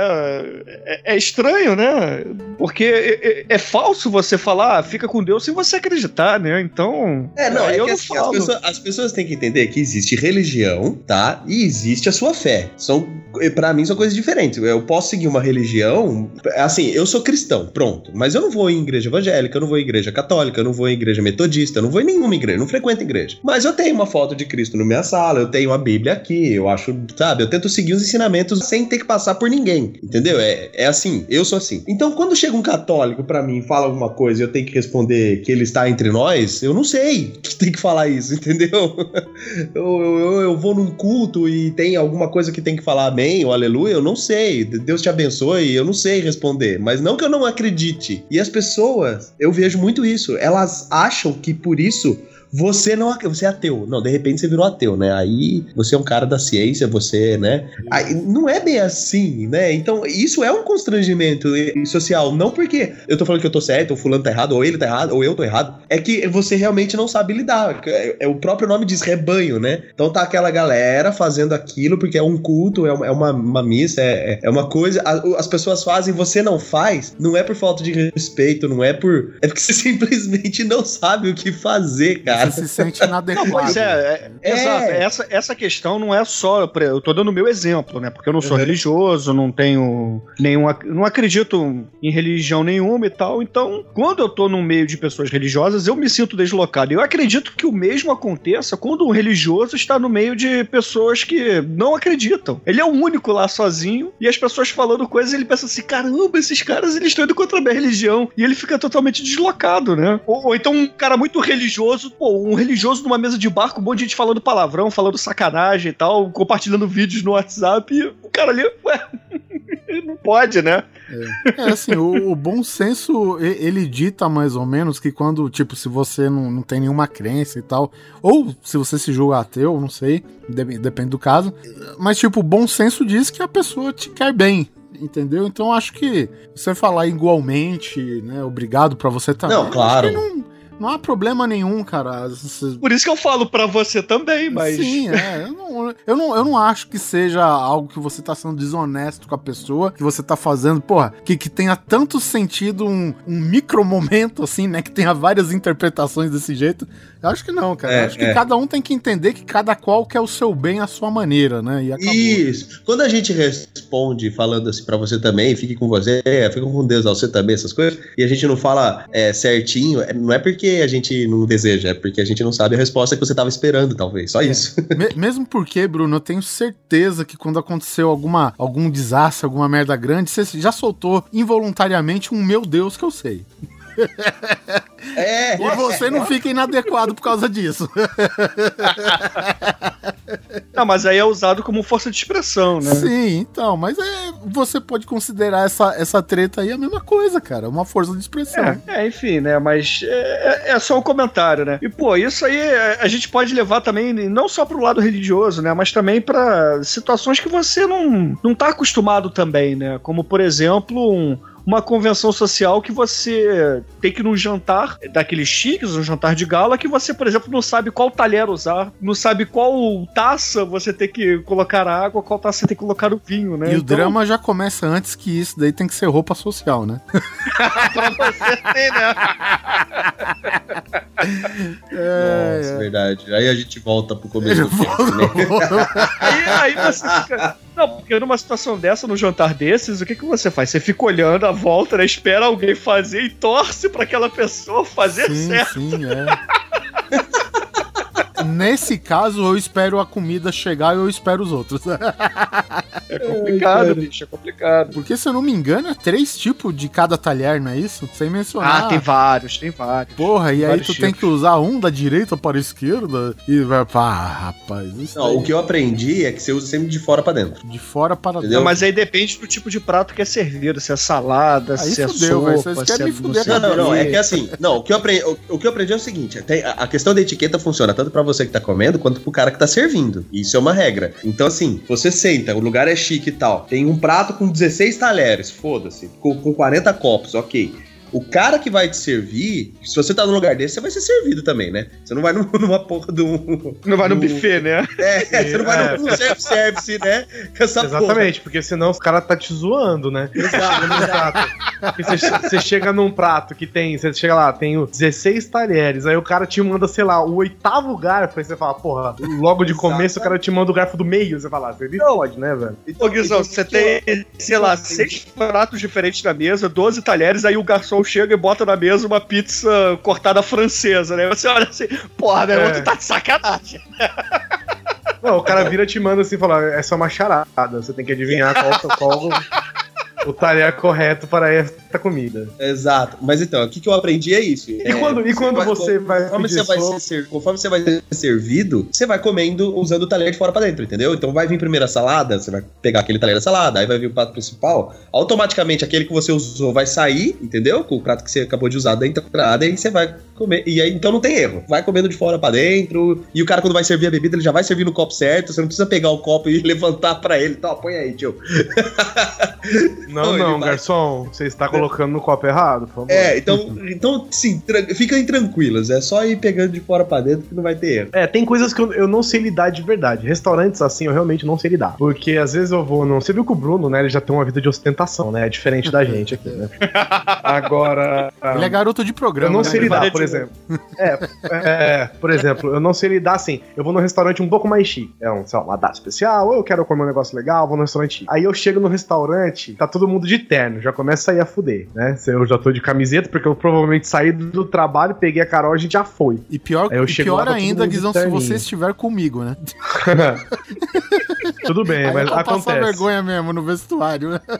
É, é estranho, né? Porque é, é, é, falso você falar, ah, fica com Deus sem você acreditar, né? Então. É, não, é eu não assim, falo. As pessoas, as pessoas, têm que entender que existe religião, tá? E existe a sua fé. São, para mim, são coisas diferentes. Eu posso seguir uma religião. Assim, eu sou cristão, pronto. Mas eu não vou em igreja evangélica, eu não vou em igreja católica, eu não vou em igreja metodista, eu não vou em nenhuma igreja, não frequento igreja. Mas eu tenho uma foto de Cristo na minha eu tenho a Bíblia aqui, eu acho, sabe? Eu tento seguir os ensinamentos sem ter que passar por ninguém, entendeu? É, é assim, eu sou assim. Então, quando chega um católico para mim e fala alguma coisa e eu tenho que responder que ele está entre nós, eu não sei que tem que falar isso, entendeu? eu, eu, eu, vou num culto e tem alguma coisa que tem que falar amém ou aleluia, eu não sei. Deus te abençoe, eu não sei responder. Mas não que eu não acredite. E as pessoas, eu vejo muito isso, elas acham que por isso você não você é ateu. Não, de repente você virou ateu, né? Aí você é um cara da ciência, você, né? Aí, não é bem assim, né? Então, isso é um constrangimento social. Não porque eu tô falando que eu tô certo, ou fulano tá errado, ou ele tá errado, ou eu tô errado. É que você realmente não sabe lidar. É, é, o próprio nome diz rebanho, né? Então tá aquela galera fazendo aquilo porque é um culto, é uma, é uma, uma missa, é, é uma coisa. As pessoas fazem, você não faz. Não é por falta de respeito, não é por. É porque você simplesmente não sabe o que fazer, cara cara. se sente inadequado. Não, pois é, é, é, exato. Essa, essa questão não é só. Eu tô dando o meu exemplo, né? Porque eu não sou uhum. religioso, não tenho nenhum. Não acredito em religião nenhuma e tal. Então, quando eu tô no meio de pessoas religiosas, eu me sinto deslocado. Eu acredito que o mesmo aconteça quando um religioso está no meio de pessoas que não acreditam. Ele é o único lá sozinho e as pessoas falando coisas, ele pensa assim: caramba, esses caras eles estão indo contra a minha religião. E ele fica totalmente deslocado, né? Ou, ou então um cara muito religioso, pô, um religioso numa mesa de bar com um monte de gente falando palavrão, falando sacanagem e tal, compartilhando vídeos no WhatsApp. E o cara ali, ué, não pode, né? É, é assim, o, o, bom senso, ele dita mais ou menos que quando, tipo, se você não, não tem nenhuma crença e tal, ou se você se julga ateu, não sei, depende do caso, mas, tipo, o bom senso diz que a pessoa te quer bem, entendeu? Então acho que você falar igualmente, né, obrigado para você também. Não, claro. Não, não há problema nenhum, cara. Por isso que eu falo para você também, mas. Sim, é. Eu não, eu, não, eu não acho que seja algo que você tá sendo desonesto com a pessoa, que você tá fazendo, porra, que, que tenha tanto sentido um, um micro momento, assim, né? Que tenha várias interpretações desse jeito. Eu acho que não, cara. É, acho que é. cada um tem que entender que cada qual quer o seu bem à sua maneira, né? E acabou. Isso. Quando a gente responde falando assim para você também, fique com você, fique com Deus, você também, essas coisas, e a gente não fala é, certinho, é, não é porque a gente não deseja, é porque a gente não sabe a resposta que você estava esperando, talvez. Só é. isso. Mesmo porque, Bruno, eu tenho certeza que quando aconteceu alguma, algum desastre, alguma merda grande, você já soltou involuntariamente um meu Deus que eu sei. É, e você não fica inadequado por causa disso. Não, mas aí é usado como força de expressão, né? Sim, então, mas é, você pode considerar essa, essa treta aí a mesma coisa, cara. Uma força de expressão. É, é enfim, né? Mas é, é, só um comentário, né? E, pô, isso aí a gente pode levar também, não só pro lado religioso, né? Mas também para situações que você não, não tá acostumado também, né? Como, por exemplo, um uma convenção social que você tem que ir num jantar daqueles chiques, um jantar de gala, que você, por exemplo, não sabe qual talher usar, não sabe qual taça você tem que colocar a água, qual taça você tem que colocar o vinho, né? E então... o drama já começa antes que isso, daí tem que ser roupa social, né? pra você ter, né? é, Nossa, é. verdade. Aí a gente volta pro começo do filme, né? aí, aí você fica. Não, porque numa situação dessa, num jantar desses, o que, que você faz? Você fica olhando a volta, né? Espera alguém fazer e torce para aquela pessoa fazer sim, certo. Sim, é. Nesse caso, eu espero a comida chegar e eu espero os outros. É complicado, bicho, é complicado. Porque, se eu não me engano, é três tipos de cada talher, não é isso? Sem mencionar. Ah, tem vários, tem vários. Porra, e aí tu tem tipos. que usar um da direita para a esquerda e vai. Ah, rapaz, isso Não, aí, o que eu aprendi é que você usa sempre de fora pra dentro. de fora para Entendeu? Não, mas aí depende do tipo de prato que é servido, se é salada, Aí se é fudeu, sopa, velho, vocês se é me fuder não sei Não, não, não. É que assim, não, o que eu aprendi, o, o que eu aprendi é o seguinte: tem, a, a questão da etiqueta funciona tanto pra você que tá comendo quanto pro cara que tá servindo. Isso é uma regra. Então, assim, você senta, o lugar é chique e tal. Tem um prato com 16 talheres, foda-se. Com, com 40 copos, ok. O cara que vai te servir, se você tá num lugar desse, você vai ser servido também, né? Você não vai num- numa porra do. Não vai no buffet, né? É, você não vai É. num self-service, né? Com essa Exatamente, porque senão os caras tá te zoando, né? Você chega num prato. porque Você, você chega num prato que tem, você chega lá, tem 16 talheres, aí o cara te manda, sei lá, o oitavo garfo, aí você fala, porra, logo de começo o cara te manda o garfo do meio, você fala, você não pode, né, velho? Ô, Guizão, você tem, sei lá, seis pratos diferentes na mesa, 12 talheres, aí o garçom chega e bota na mesa uma pizza cortada francesa, né? Você olha assim, porra, meu É. irmão, tu tá de sacanagem. Não, o cara vira e te manda assim, fala, essa é uma charada, você tem que adivinhar qual, qual o talher correto para esta comida. Exato. Mas então, o que, que eu aprendi é isso. E quando, e quando você vai Conforme você vai, sopa- ser, ser- conforme você vai ser servido, você vai comendo usando o talher de fora pra dentro, entendeu? Então vai vir primeiro a salada, você vai pegar aquele talher da salada, aí vai vir o prato principal, automaticamente aquele que você usou vai sair, entendeu? Com o prato que você acabou de usar da entrada, e você vai comer. E aí então não tem erro. Vai comendo de fora pra dentro, e o cara quando vai servir a bebida, ele já vai servir no copo certo, você não precisa pegar o copo e levantar pra ele. Então, põe aí, tio. Não, Não, vai- garçom, você está colocando no copo errado, por favor. É, então, então sim, tran- fiquem tranquilos, é só ir pegando de fora pra dentro que não vai ter erro. É, tem coisas que eu, eu não sei lidar de verdade. Restaurantes assim, eu realmente não sei lidar. Porque às vezes eu vou. Não, você viu que o Bruno, né? Ele já tem uma vida de ostentação, né? É diferente da gente aqui, né? Agora. Ele é garoto de Eu programa. não né? sei lidar, por exemplo. É, é, por exemplo, eu não sei lidar assim. Eu vou num restaurante um pouco mais chique. É um, sei lá, uma data especial, ou eu quero comer um negócio legal, vou num restaurante. Aí eu chego no restaurante, tá todo mundo de terno, já começa a ir a fuder, né? Eu já tô de camiseta, porque eu provavelmente saí do trabalho, peguei a Carol, a gente já foi. E pior, Aí eu e chego lá, pior tá ainda, Guizão, se você estiver comigo, né? Tudo bem, Aí mas é pra passar acontece. vergonha mesmo no vestuário?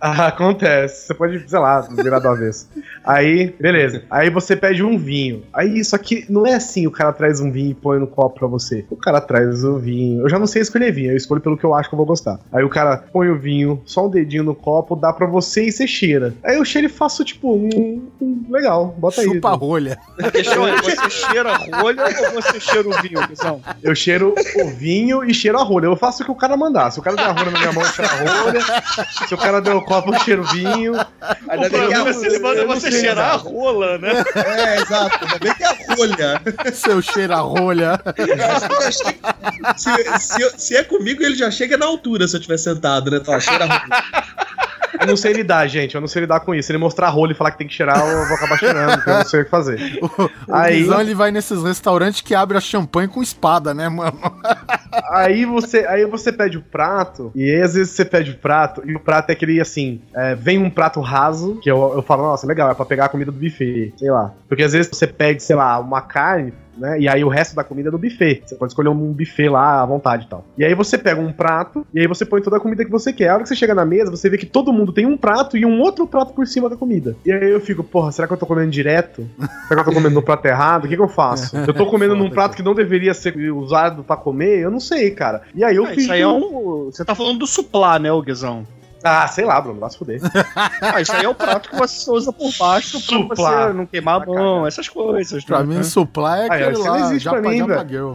Ah, acontece. Você pode, sei lá, virar do avesso. Aí, beleza. Aí você pede um vinho. Aí, isso aqui não é assim, o cara traz um vinho e põe no copo pra você. O cara traz o vinho. Eu já não sei escolher vinho, eu escolho pelo que eu acho que eu vou gostar. Aí o cara põe o vinho, só um dedinho no copo, dá pra você e você cheira. Aí eu cheiro e faço, tipo, um, um- legal, bota aí. Chupa a rolha. Deixa eu olhar, você cheira a rolha ou você cheira o vinho, Guizão? Eu cheiro o vinho e cheiro a rolha. Eu faço o que o cara mandar. Se o cara der a rolha na minha mão, eu cheiro a rolha. Se o cara der o copo, eu cheiro o vinho. Ainda O que problema é se ele manda você cheirar a rola, né? É, exato. Ainda bem que é a rolha. Seu cheiro a rolha. se, se se é comigo, ele já chega na altura se eu estiver sentado, né? Tá, cheira a rolha. Eu não sei lidar, gente. Eu não sei lidar com isso. Se ele mostrar a rolha e falar que tem que cheirar, eu vou acabar cheirando, porque eu não sei o que fazer. O, o Aí- Guizão, ele vai nesses restaurantes que abre a champanhe com espada, né, mano? Aí você, aí você pede o prato, e aí às vezes você pede o prato, e o prato é aquele assim: é, vem um prato raso, que eu, eu falo, nossa, legal, é pra pegar a comida do buffet, sei lá. Porque às vezes você pede, sei lá, uma carne. Né? E aí o resto da comida é do buffet. Você pode escolher um buffet lá à vontade e tal. E aí você pega um prato e aí você põe toda a comida que você quer. A hora que você chega na mesa, você vê que todo mundo tem um prato e um outro prato por cima da comida. E aí eu fico, porra, será que eu tô comendo direto? Será que eu tô comendo no prato errado? O que, que eu faço? Eu tô comendo num prato que não deveria ser usado pra comer? Eu não sei, cara. E aí eu Ah, fico. isso aí é um. Você tá falando do suplá, né, ô Guizão? Ah, sei lá, Bruno, vai se fuder. Ah, isso aí é o prato que você usa por baixo pra você não queimar a mão, essas coisas. Pra né? mim, supply é Ah, aquele não lá, existe japa, pra mim, japa velho. girl.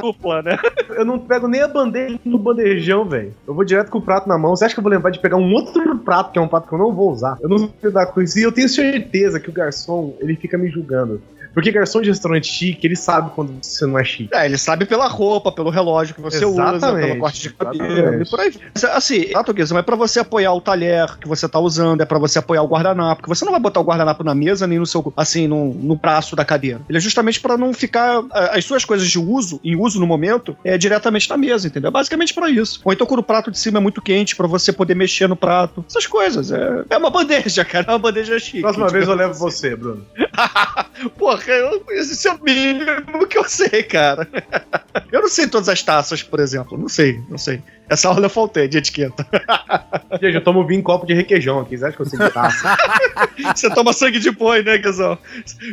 dupla, né? Eu não pego nem a bandeja no bandejão, velho. Eu vou direto com o prato na mão. Você acha que eu vou lembrar de pegar um outro prato, que é um prato que eu não vou usar? Eu não vou lidar com isso. E eu tenho certeza que o garçom, ele fica me julgando. Porque garçom de restaurante chique, ele sabe quando você não é chique. É, ele sabe pela roupa, pelo relógio que você usa, Exatamente, pelo corte de cabelo exatamente. e por aí. Assim, prato Guizão é pra você apoiar o talher que você tá usando, é pra você apoiar o guardanapo, porque você não vai botar o guardanapo na mesa nem no seu, assim, no, no braço da cadeira. Ele é justamente pra não ficar as suas coisas de uso, em uso no momento, é diretamente na mesa, entendeu? É basicamente pra isso. Ou então quando o prato de cima é muito quente, pra você poder mexer no prato. Essas coisas. É, é uma bandeja, cara, é uma bandeja chique. Próxima vez eu levo assim. você, Bruno. Porra, eu, esse é o mínimo que eu sei, cara. Eu não sei todas as taças, por exemplo. Não sei, não sei. Essa aula eu faltei de etiqueta. Gente, eu tomo vinho em copo de requeijão aqui. Você acha que eu sei de taça? Você toma sangue de boi, né, Guizão?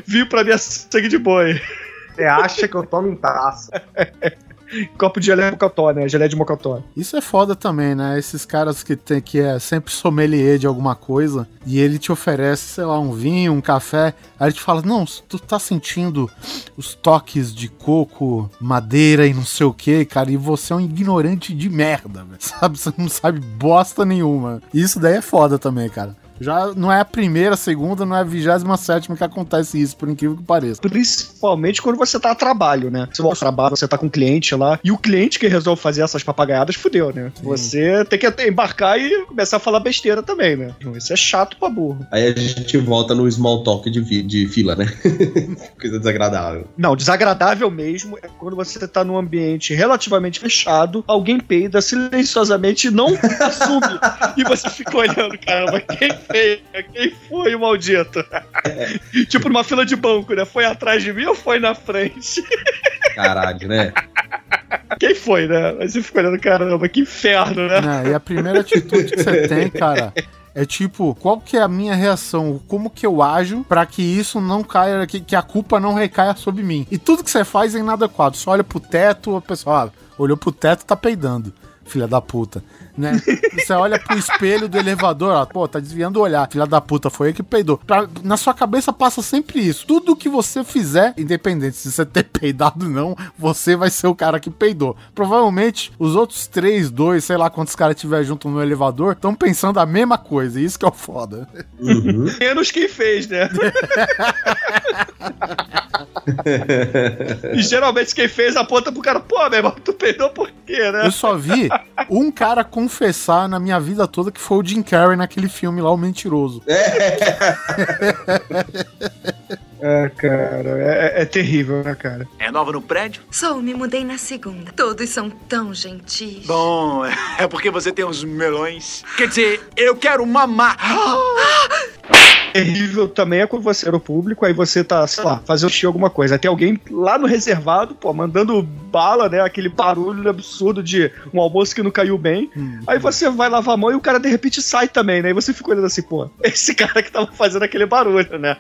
Vinho pra mim é sangue de boi. Você acha que eu tomo em taça? Copo de gelé de mocotó, né? Gelé de mocotó. Isso é foda também, né? Esses caras que tem que é sempre sommelier de alguma coisa e ele te oferece, sei lá, um vinho, um café, aí ele te fala: "Não, tu tá sentindo os toques de coco, madeira e não sei o que, cara, e você é um ignorante de merda, velho. Sabe, você não sabe bosta nenhuma. Isso daí é foda também, cara. Já não é a primeira, a segunda, não é a vigésima sétima que acontece isso, por incrível que pareça. Principalmente quando você tá a trabalho, né? Você vai ao trabalho, você tá com um cliente lá, e o cliente que resolve fazer essas papagaiadas fudeu, né? Você tem que embarcar e começar a falar besteira também, né? Isso é chato pra burro. Aí a gente volta no small talk de, de fila, né? Coisa desagradável. Não, desagradável mesmo é quando você tá num ambiente relativamente fechado, alguém peida silenciosamente e não assume. e você fica olhando, caramba, quem fez? Quem foi o maldito? tipo numa fila de banco, né? Foi atrás de mim ou foi na frente? Caralho, né? Quem foi, né? Aí você fica olhando, caramba, que inferno, né? E a primeira atitude que você tem, cara, é tipo, qual que é a minha reação? Como que eu ajo pra que isso não caia, que, que a culpa não recaia sobre mim? E tudo que você faz é inadequado. Você olha pro teto, a pessoa, ah, olhou pro teto, tá peidando. Filha da puta, né? Você olha pro espelho do elevador, ó, pô, tá desviando o olhar. Filha da puta, foi ele que peidou. Pra- na sua cabeça passa sempre isso. Tudo que você fizer, independente se você ter peidado ou não, você vai ser o cara que peidou. Provavelmente os outros três, dois, sei lá quantos caras tiver junto no elevador, estão pensando a mesma coisa. Isso que é o foda. Uhum. Menos quem fez, né? e geralmente quem fez aponta pro cara, pô, meu irmão, tu peidou por quê, né? Eu só vi um cara confessar na minha vida toda que foi o Jim Carrey naquele filme lá, O Mentiroso. É, cara, é, é terrível, né, cara? É nova no prédio? Sou, me mudei na segunda. Todos são tão gentis. Bom, é porque você tem uns melões. Quer dizer, eu quero mamar. Terrível também é quando você era o público, aí você tá, sei lá, fazendo xixi alguma coisa. Aí tem alguém lá no reservado, pô, mandando bala, né? Aquele barulho absurdo de um almoço que não caiu bem. Aí você vai lavar a mão e o cara de repente sai também, né? E você fica olhando assim, pô, esse cara que tava fazendo aquele barulho, né?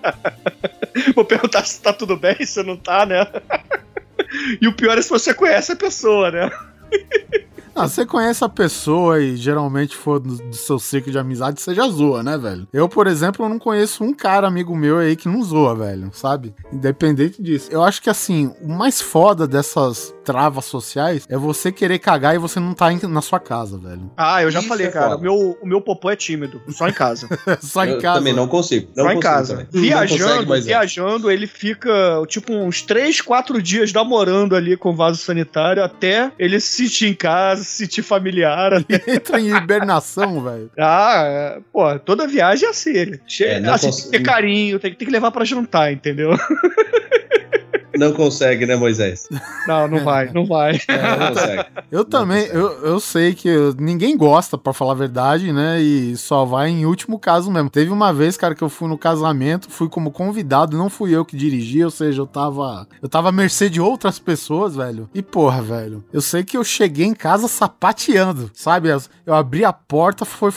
Vou perguntar se tá tudo bem, se não tá, né? E o pior é se você conhece a pessoa, né? Ah, você conhece a pessoa e geralmente for do, seu ciclo de amizade, você já zoa, né, velho? Eu, por exemplo, não conheço um cara amigo meu aí que não zoa, velho, sabe? Independente disso. Eu acho que, assim, o mais foda dessas travas sociais é você querer cagar e você não tá em- na sua casa, velho. Ah, eu já Isso falei, é cara, foda. o meu, o meu popô é tímido, só em casa. Só em Eu casa. também não consigo. Não Só em consigo casa. também. Viajando, consegue, é. viajando, ele fica tipo uns 3, 4 dias namorando ali com o vaso sanitário até ele se sentir em casa, se sentir familiar. Entra em hibernação, velho. ah, é, pô, toda viagem é assim. Ele. Che- É, assim, tem que ter carinho, tem, que- tem que levar pra jantar, entendeu? Não consegue, né, Moisés? Não, não vai, não vai. Não consegue. Eu também, eu, eu sei que eu- ninguém gosta, pra falar a verdade, né? E só vai em último caso mesmo. Teve uma vez, cara, que eu fui no casamento, fui como convidado, não fui eu que dirigi, ou seja, eu tava. Eu tava à mercê de outras pessoas, velho. E porra, velho, eu sei que eu cheguei em casa sapateando, sabe? Eu, abri a porta, foi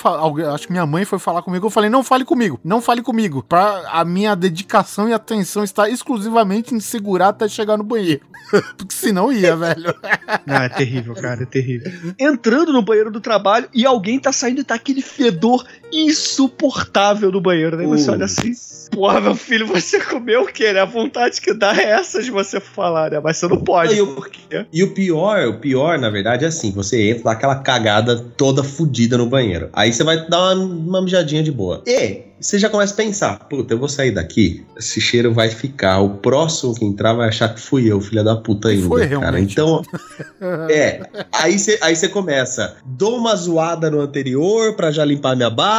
acho que minha mãe foi falar comigo, eu falei, não fale comigo, não fale comigo. Pra a minha dedicação e atenção estar exclusivamente em segurar até chegar no banheiro. Porque senão ia, velho. Não, é terrível, cara, é terrível. Entrando no banheiro do trabalho e alguém tá saindo e tá aquele fedor insuportável do banheiro. Daí você Uh. olha assim, porra, meu filho, você comeu o quê, né? A vontade que dá é essa de você falar, né? Mas você não pode. E o- por quê? E o pior, o pior, na verdade, é assim: você entra, dá aquela cagada toda fodida no banheiro. Aí você vai dar uma, uma mijadinha de boa. E você já começa a pensar: puta, eu vou sair daqui, esse cheiro vai ficar. O próximo que entrar vai achar que fui eu, filha da puta ainda. Foi cara. realmente. Então, é. Aí você aí você começa: dou uma zoada no anterior pra já limpar minha barra,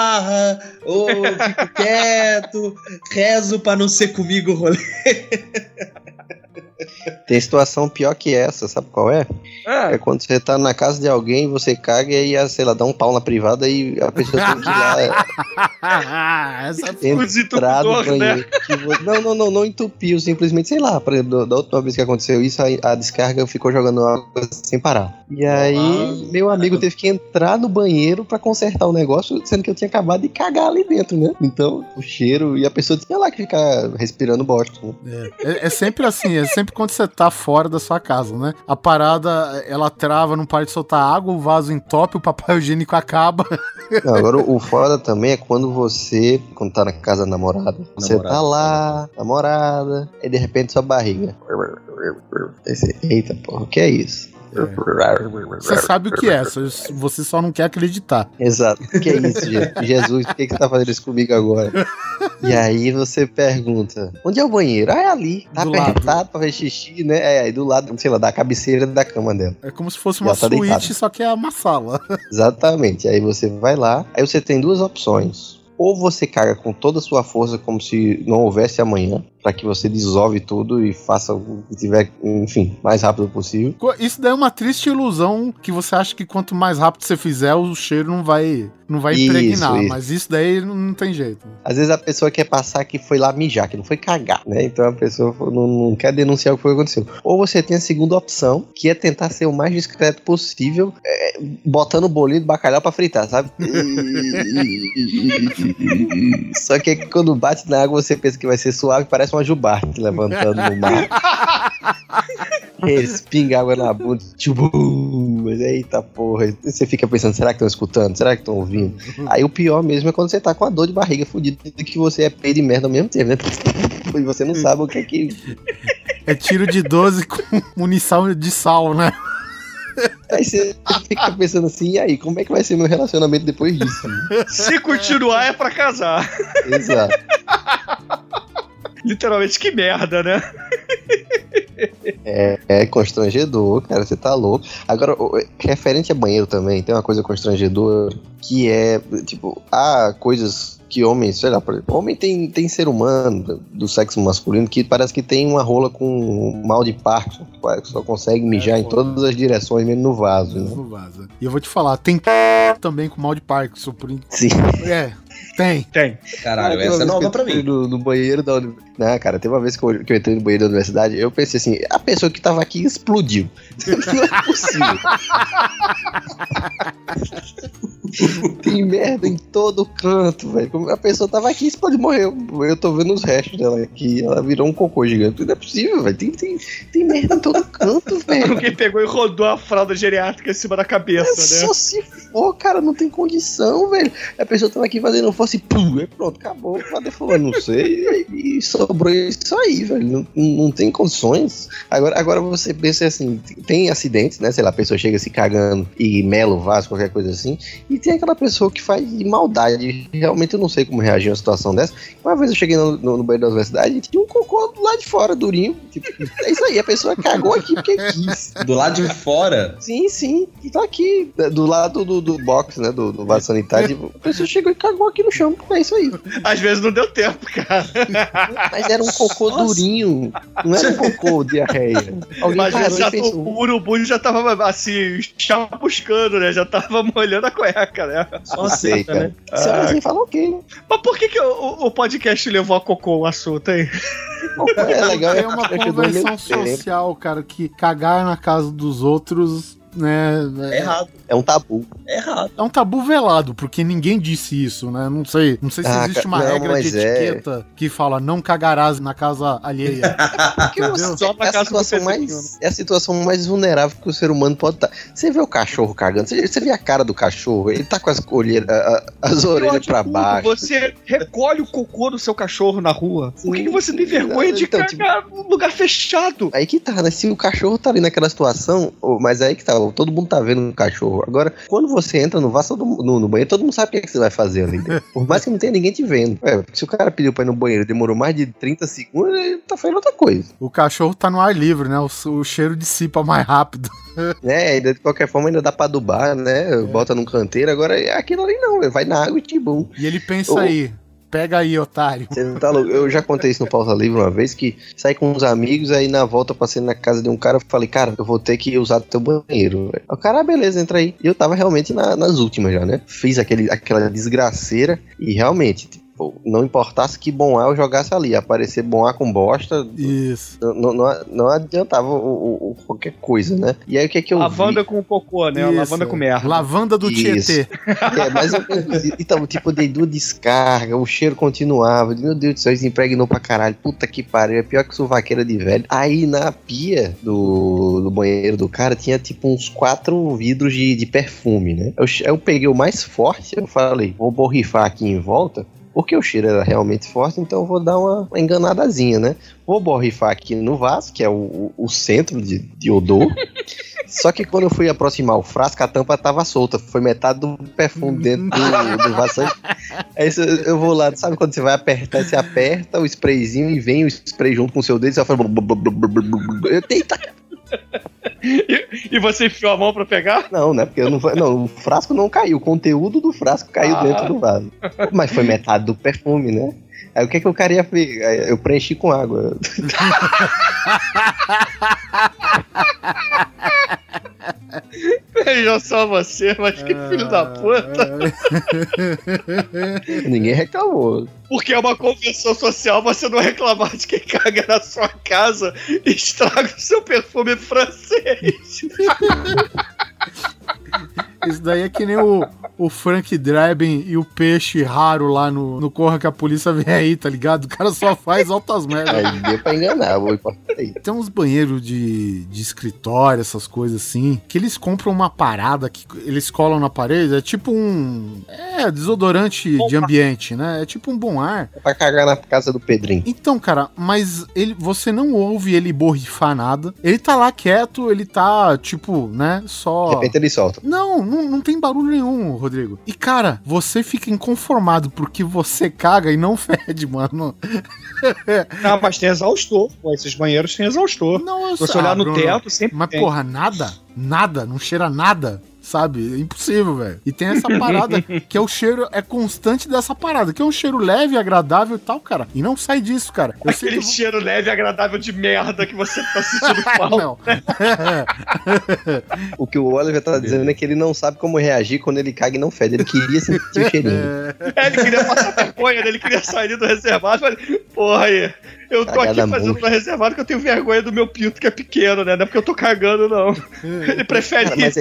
ou fico quieto, rezo pra não ser comigo o rolê. Tem situação pior que essa, sabe qual é? É quando você tá na casa de alguém, você caga e aí, sei lá, dá um pau na privada e a pessoa tem que ir lá Essa é entrar no né? banheiro. que vo- Não, não, não, não entupiu, simplesmente, sei lá, por exemplo, da última vez que aconteceu isso, a, a descarga ficou jogando água sem parar. E aí, Ah, meu amigo teve que entrar no banheiro pra consertar o negócio, sendo que eu tinha acabado de cagar ali dentro, né? Então, o cheiro, e a pessoa tinha lá que ficar respirando bosta, né? É, é sempre assim, é sempre quando você tá fora da sua casa, né? A parada, ela trava, não para de soltar água, o vaso entope, o papel higiênico acaba. Não, agora o foda também é quando você, quando tá na casa da namorada, você Namorada. tá lá, namorada, e de repente sua barriga. Você, Eita porra, o que é isso? Você sabe o que é, você- só não quer acreditar. Exato. O que é isso, Je- Jesus? Por que, que você tá fazendo isso comigo agora? E aí você pergunta: onde é o banheiro? Ah, é ali. Tá Do apertado pra ver xixi, né? É, aí do lado, sei lá, da cabeceira da cama dela. É como se fosse uma tá suíte, deitado. só que é uma sala. Exatamente. Aí você vai lá, aí você tem duas opções. Ou você caga com toda a sua força, como se não houvesse amanhã, pra que você dissolve tudo e faça o que tiver, enfim, mais rápido possível. Isso daí é uma triste ilusão que você acha que quanto mais rápido você fizer, o cheiro não vai, não vai Isso, impregnar. isso. Mas isso daí não, não tem jeito. Às vezes a pessoa quer passar que foi lá mijar, que não foi cagar, né? Então a pessoa não, não quer denunciar o que foi que aconteceu. Ou você tem a segunda opção, que é tentar ser o mais discreto possível, é, botando o bolinho de bacalhau pra fritar, sabe? Só que quando bate na água você pensa que vai ser suave, parece uma jubarte levantando no mar. Respinga água na bunda, tchubum, mas eita porra. Você fica pensando, será que estão escutando? Será que estão ouvindo? Aí o pior mesmo é quando você tá com a dor de barriga fudida, que você é peido e merda ao mesmo tempo, né? E você não sabe o que é que. É tiro de 12 com munição de sal, né? Aí você fica pensando assim, e aí, como é que vai ser meu relacionamento depois disso? Se continuar é pra casar. Exato. Literalmente, que merda, né? É, é constrangedor, cara, você tá louco. Agora, o- referente a banheiro também, tem uma coisa constrangedora que é, tipo, há coisas que homens, sei lá, por exemplo, homem tem, tem ser humano do- sexo masculino que parece que tem uma rola com mal de Parkinson, que só consegue mijar em todas as direções, mesmo no vaso, né? Não vaza. E eu vou te falar, tem também com mal de Parkinson. Por... Sim. É, tem. Tem. Caralho, uma essa é nova pra mim. No, no banheiro da universidade. Não, cara, teve uma vez que eu, que eu entrei no banheiro da universidade, eu pensei assim, a pessoa que tava aqui explodiu. Não é possível. Tem merda em todo canto, velho. A pessoa tava aqui e explodiu, morreu. Eu tô vendo os restos dela aqui, ela virou um cocô gigante. Não é possível, velho. Tem, tem, tem merda em todo canto, velho. Alguém pegou e rodou a fralda geriátrica em cima da cabeça, né? Só se for, cara, não tem condição, velho. A pessoa tava aqui fazendo força e pum, aí pronto, acabou. Cadê fulano? Não sei. E, e sobrou isso aí, velho. Não, não tem condições. Agora, agora você pensa assim: tem acidentes, né? Sei lá, a pessoa chega se cagando e mela o vaso, qualquer coisa assim. E tem aquela pessoa que faz de maldade. Realmente eu não sei como reagir a uma situação dessa. Uma vez eu cheguei no, no, no banheiro da universidade e tinha um cocô do lado de fora, durinho. Tipo, é isso aí, a pessoa cagou aqui porque quis. Do lado de fora, Sim, sim. E tá aqui, do lado do, do box, né? Do, do vaso sanitário. A pessoa chegou e cagou aqui no chão. É isso aí. Às vezes não deu tempo, cara. Mas era um cocô Nossa. durinho. Não era um cocô diarreia. Alguém Mas já pensou. o urubu já tava assim, chamuscando, né? Já tava molhando a cueca, né? só Não sei, aceita, né? cara. Você olha assim e fala, ok. Mas por que, que o, o- podcast levou a cocô o assunto, hein? É legal. É uma ajudou convenção meio tempo. social, cara, que cagar na casa dos outros, né? É errado, É um tabu. é errado. É um tabu velado, porque ninguém disse isso, né? Não sei, não sei se Ah, existe uma não, regra de é. etiqueta que fala não cagarás na casa alheia. Porque Só é, a situação mais, é a situação mais vulnerável que o ser humano pode estar. Você vê o cachorro cagando, você, você vê a cara do cachorro, ele tá com as, olheiras, as orelhas pra tudo, baixo. Você recolhe o cocô do seu cachorro na rua. Por que, que você tem vergonha de Então, tipo- cagar num lugar fechado? Aí que tá, né? Se o cachorro tá ali naquela situação, mas aí que tá, todo mundo tá vendo o cachorro. Agora, quando você entra no vaso, no, no banheiro, todo mundo sabe o que, é que você vai fazer ali. Por mais que não tenha ninguém te vendo. É, se o cara pediu pra ir no banheiro e demorou mais de 30 segundos, ele tá fazendo outra coisa. O cachorro tá no ar livre, né? O, o cheiro dissipa mais rápido. Ainda, de qualquer forma, ainda dá pra adubar, né? Bota num canteiro. Agora, aquilo ali não, vai na água e tibum. E ele pensa Ô. aí. Pega aí, otário. Você não tá louco? Eu já contei isso no Pauta Livre uma vez, que saí com uns amigos, aí na volta passei na casa de um cara, falei, cara, eu vou ter que usar teu banheiro. O cara, ah, beleza, entra aí. E eu tava realmente na- nas últimas já, né? Fiz aquele, aquela desgraceira e realmente, tipo, não importasse que bom ar eu jogasse ali, aparecer bom ar com bosta, Isso. não, não, não adiantava o, o- o- qualquer coisa, né? E aí o que é que eu vi? Lavanda com cocô, né? Isso. Lavanda com merda. Lavanda do Isso. Tietê. É, mas eu, então, tipo, dei duas descargas, o cheiro continuava. Meu Deus do céu, isso impregnou pra caralho. Puta que pariu, é pior que suvaqueira de velho. Aí na pia do, do banheiro do cara tinha tipo uns quatro vidros de, de perfume, né? Eu, eu peguei o mais forte, eu falei, vou borrifar aqui em volta. Porque o cheiro era realmente forte, então eu vou dar uma, uma enganadazinha, né? Vou borrifar aqui no vaso, que é o, o- centro de, de odor. Só que quando eu fui aproximar o frasco, a tampa tava solta. Foi metade do perfume dentro do, do vaso. Aí eu vou lá, sabe quando você vai apertar, você aperta o sprayzinho e vem o spray junto com o seu dedo e você fala. Eita! E você enfiou a mão pra pegar? Não, né? Porque eu não, não, o frasco não caiu, o conteúdo do frasco caiu Ah. dentro do vaso. Mas foi metade do perfume, né? Aí o que, que o cara ia Eu preenchi com água. Veja só você, mas que filho da puta. Ninguém reclamou. Porque é uma convenção social você não reclamar de quem caga na sua casa e estraga o seu perfume francês. Isso daí é que nem o, o Frank Draben e o peixe raro lá no, no Corra que a polícia vem aí, tá ligado? O cara só faz altas merdas. Aí deu pra enganar, vou aí. Tem uns banheiros de, de escritório, essas coisas assim, que eles compram uma parada que eles colam na parede, é tipo um. É, desodorante de ambiente, né? É tipo um bom ar. Pra cagar na casa do Pedrinho. Então, cara, mas ele, você não ouve ele borrifar nada. Ele tá lá quieto, ele tá, tipo, né, De só. repente ele solta. Não, não, não tem barulho nenhum, Rodrigo. E, cara, você fica inconformado porque você caga e não fede, mano. Não, mas tem exaustor. Pô, esses banheiros têm exaustor. Não, eu Se você olhar Ah, no Bruno, teto, sempre Mas, tem. porra, nada, nada, não cheira nada, sabe? É impossível, velho. E tem essa parada que é o cheiro, é constante dessa parada, que é um cheiro leve, agradável e tal, cara. E não sai disso, cara. Eu sei Aquele cheiro leve e agradável de merda que você tá sentindo falta. Não. O que o Oliver tá dizendo é que ele não sabe como reagir quando ele caga e não fede. Ele queria sentir o cheirinho. É, ele queria passar vergonha, né? ele queria sair do reservado. Mas, porra aí, eu tô Cagada aqui fazendo monstro. no reservado que eu tenho vergonha do meu pinto que é pequeno, né? Não é porque eu tô cagando, não. Ele prefere Cara, mas isso.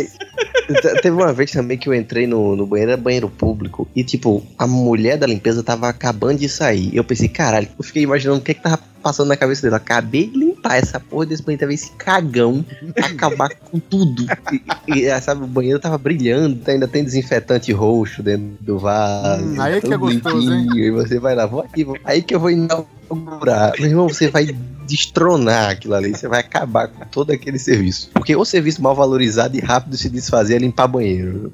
aí, te- teve uma vez também que eu entrei no, no banheiro, era banheiro público, e tipo, a mulher da limpeza tava acabando de sair. Eu pensei, caralho, eu fiquei imaginando o que que tava passando na cabeça dela. Acabei de limpar essa porra desse banheiro, tava esse cagão acabar com tudo. E, e, sabe, o banheiro tava brilhando, ainda tem desinfetante roxo dentro do vaso. Hum, aí é que é gostoso, hein? limpinho, E você vai lá, vou aqui, vou- aí que eu vou inaugurar. Meu irmão, você vai destronar aquilo ali, você vai acabar com todo aquele serviço. Porque o serviço mal valorizado e rápido de se desfazer é limpar banheiro.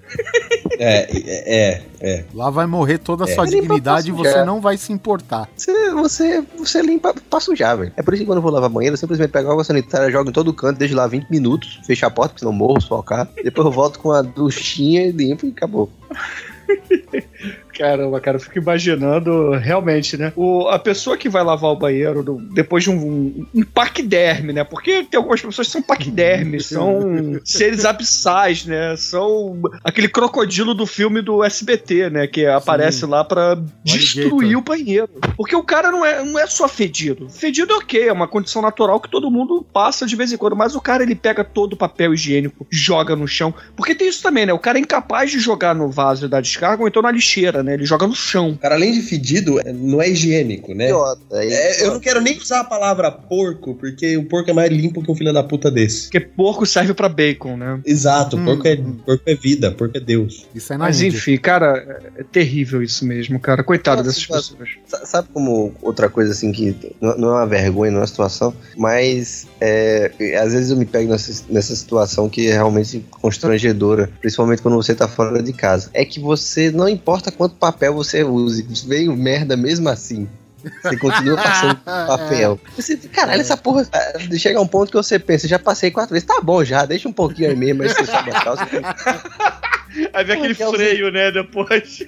É, é, é. Lá vai morrer toda a É. sua Limpa dignidade e você não vai se importar. Você, você, você limpa pra sujar, velho. É por isso que quando eu vou lavar banheiro, eu simplesmente pego água sanitária, jogo em todo canto, deixo lá 20 minutos, fecho a porta, porque senão morro, sufocar. Depois eu volto com a duchinha e limpo e acabou. Caramba, cara, eu fico imaginando realmente, né? O, a pessoa que vai lavar o banheiro do- depois de um, um, um paquiderme, né? Porque tem algumas pessoas que são paquidermes, são seres abissais, né? São aquele crocodilo do filme do SBT, né? Que aparece lá pra destruir o banheiro. Porque o cara não é, não é só fedido. Fedido é ok, é uma condição natural que todo mundo passa de vez em quando. Mas o cara, ele pega todo o papel higiênico, joga no chão. Porque tem isso também, né? O cara é incapaz de jogar no vaso da descarga ou então na lixeira, né? Ele joga no chão. Cara, além de fedido, é- não é higiênico, né? Idiota. aí- É, eu não quero nem usar a palavra porco, porque o porco é mais limpo que um filho da puta desse. Porque porco serve pra bacon, né? Exato, Hum, porco, é, porco é vida, porco é Deus. Isso é na Mas Índia. enfim, cara, é terrível isso mesmo, cara. Coitado Nossa, dessas pessoas. Sa- Sabe como outra coisa assim que não não é uma vergonha, não é uma situação, mas é, às vezes eu me pego nessa, nessa situação que é realmente constrangedora, principalmente quando você tá fora de casa. É que você, não importa quanto papel você use, veio merda mesmo assim. Você continua passando papel. Você, caralho, essa porra. ah, Chega um ponto que você pensa, já passei quatro vezes, tá bom já, deixa um pouquinho aí mesmo, aí você sobe a calça. Aí vem aquele freio, né, depois.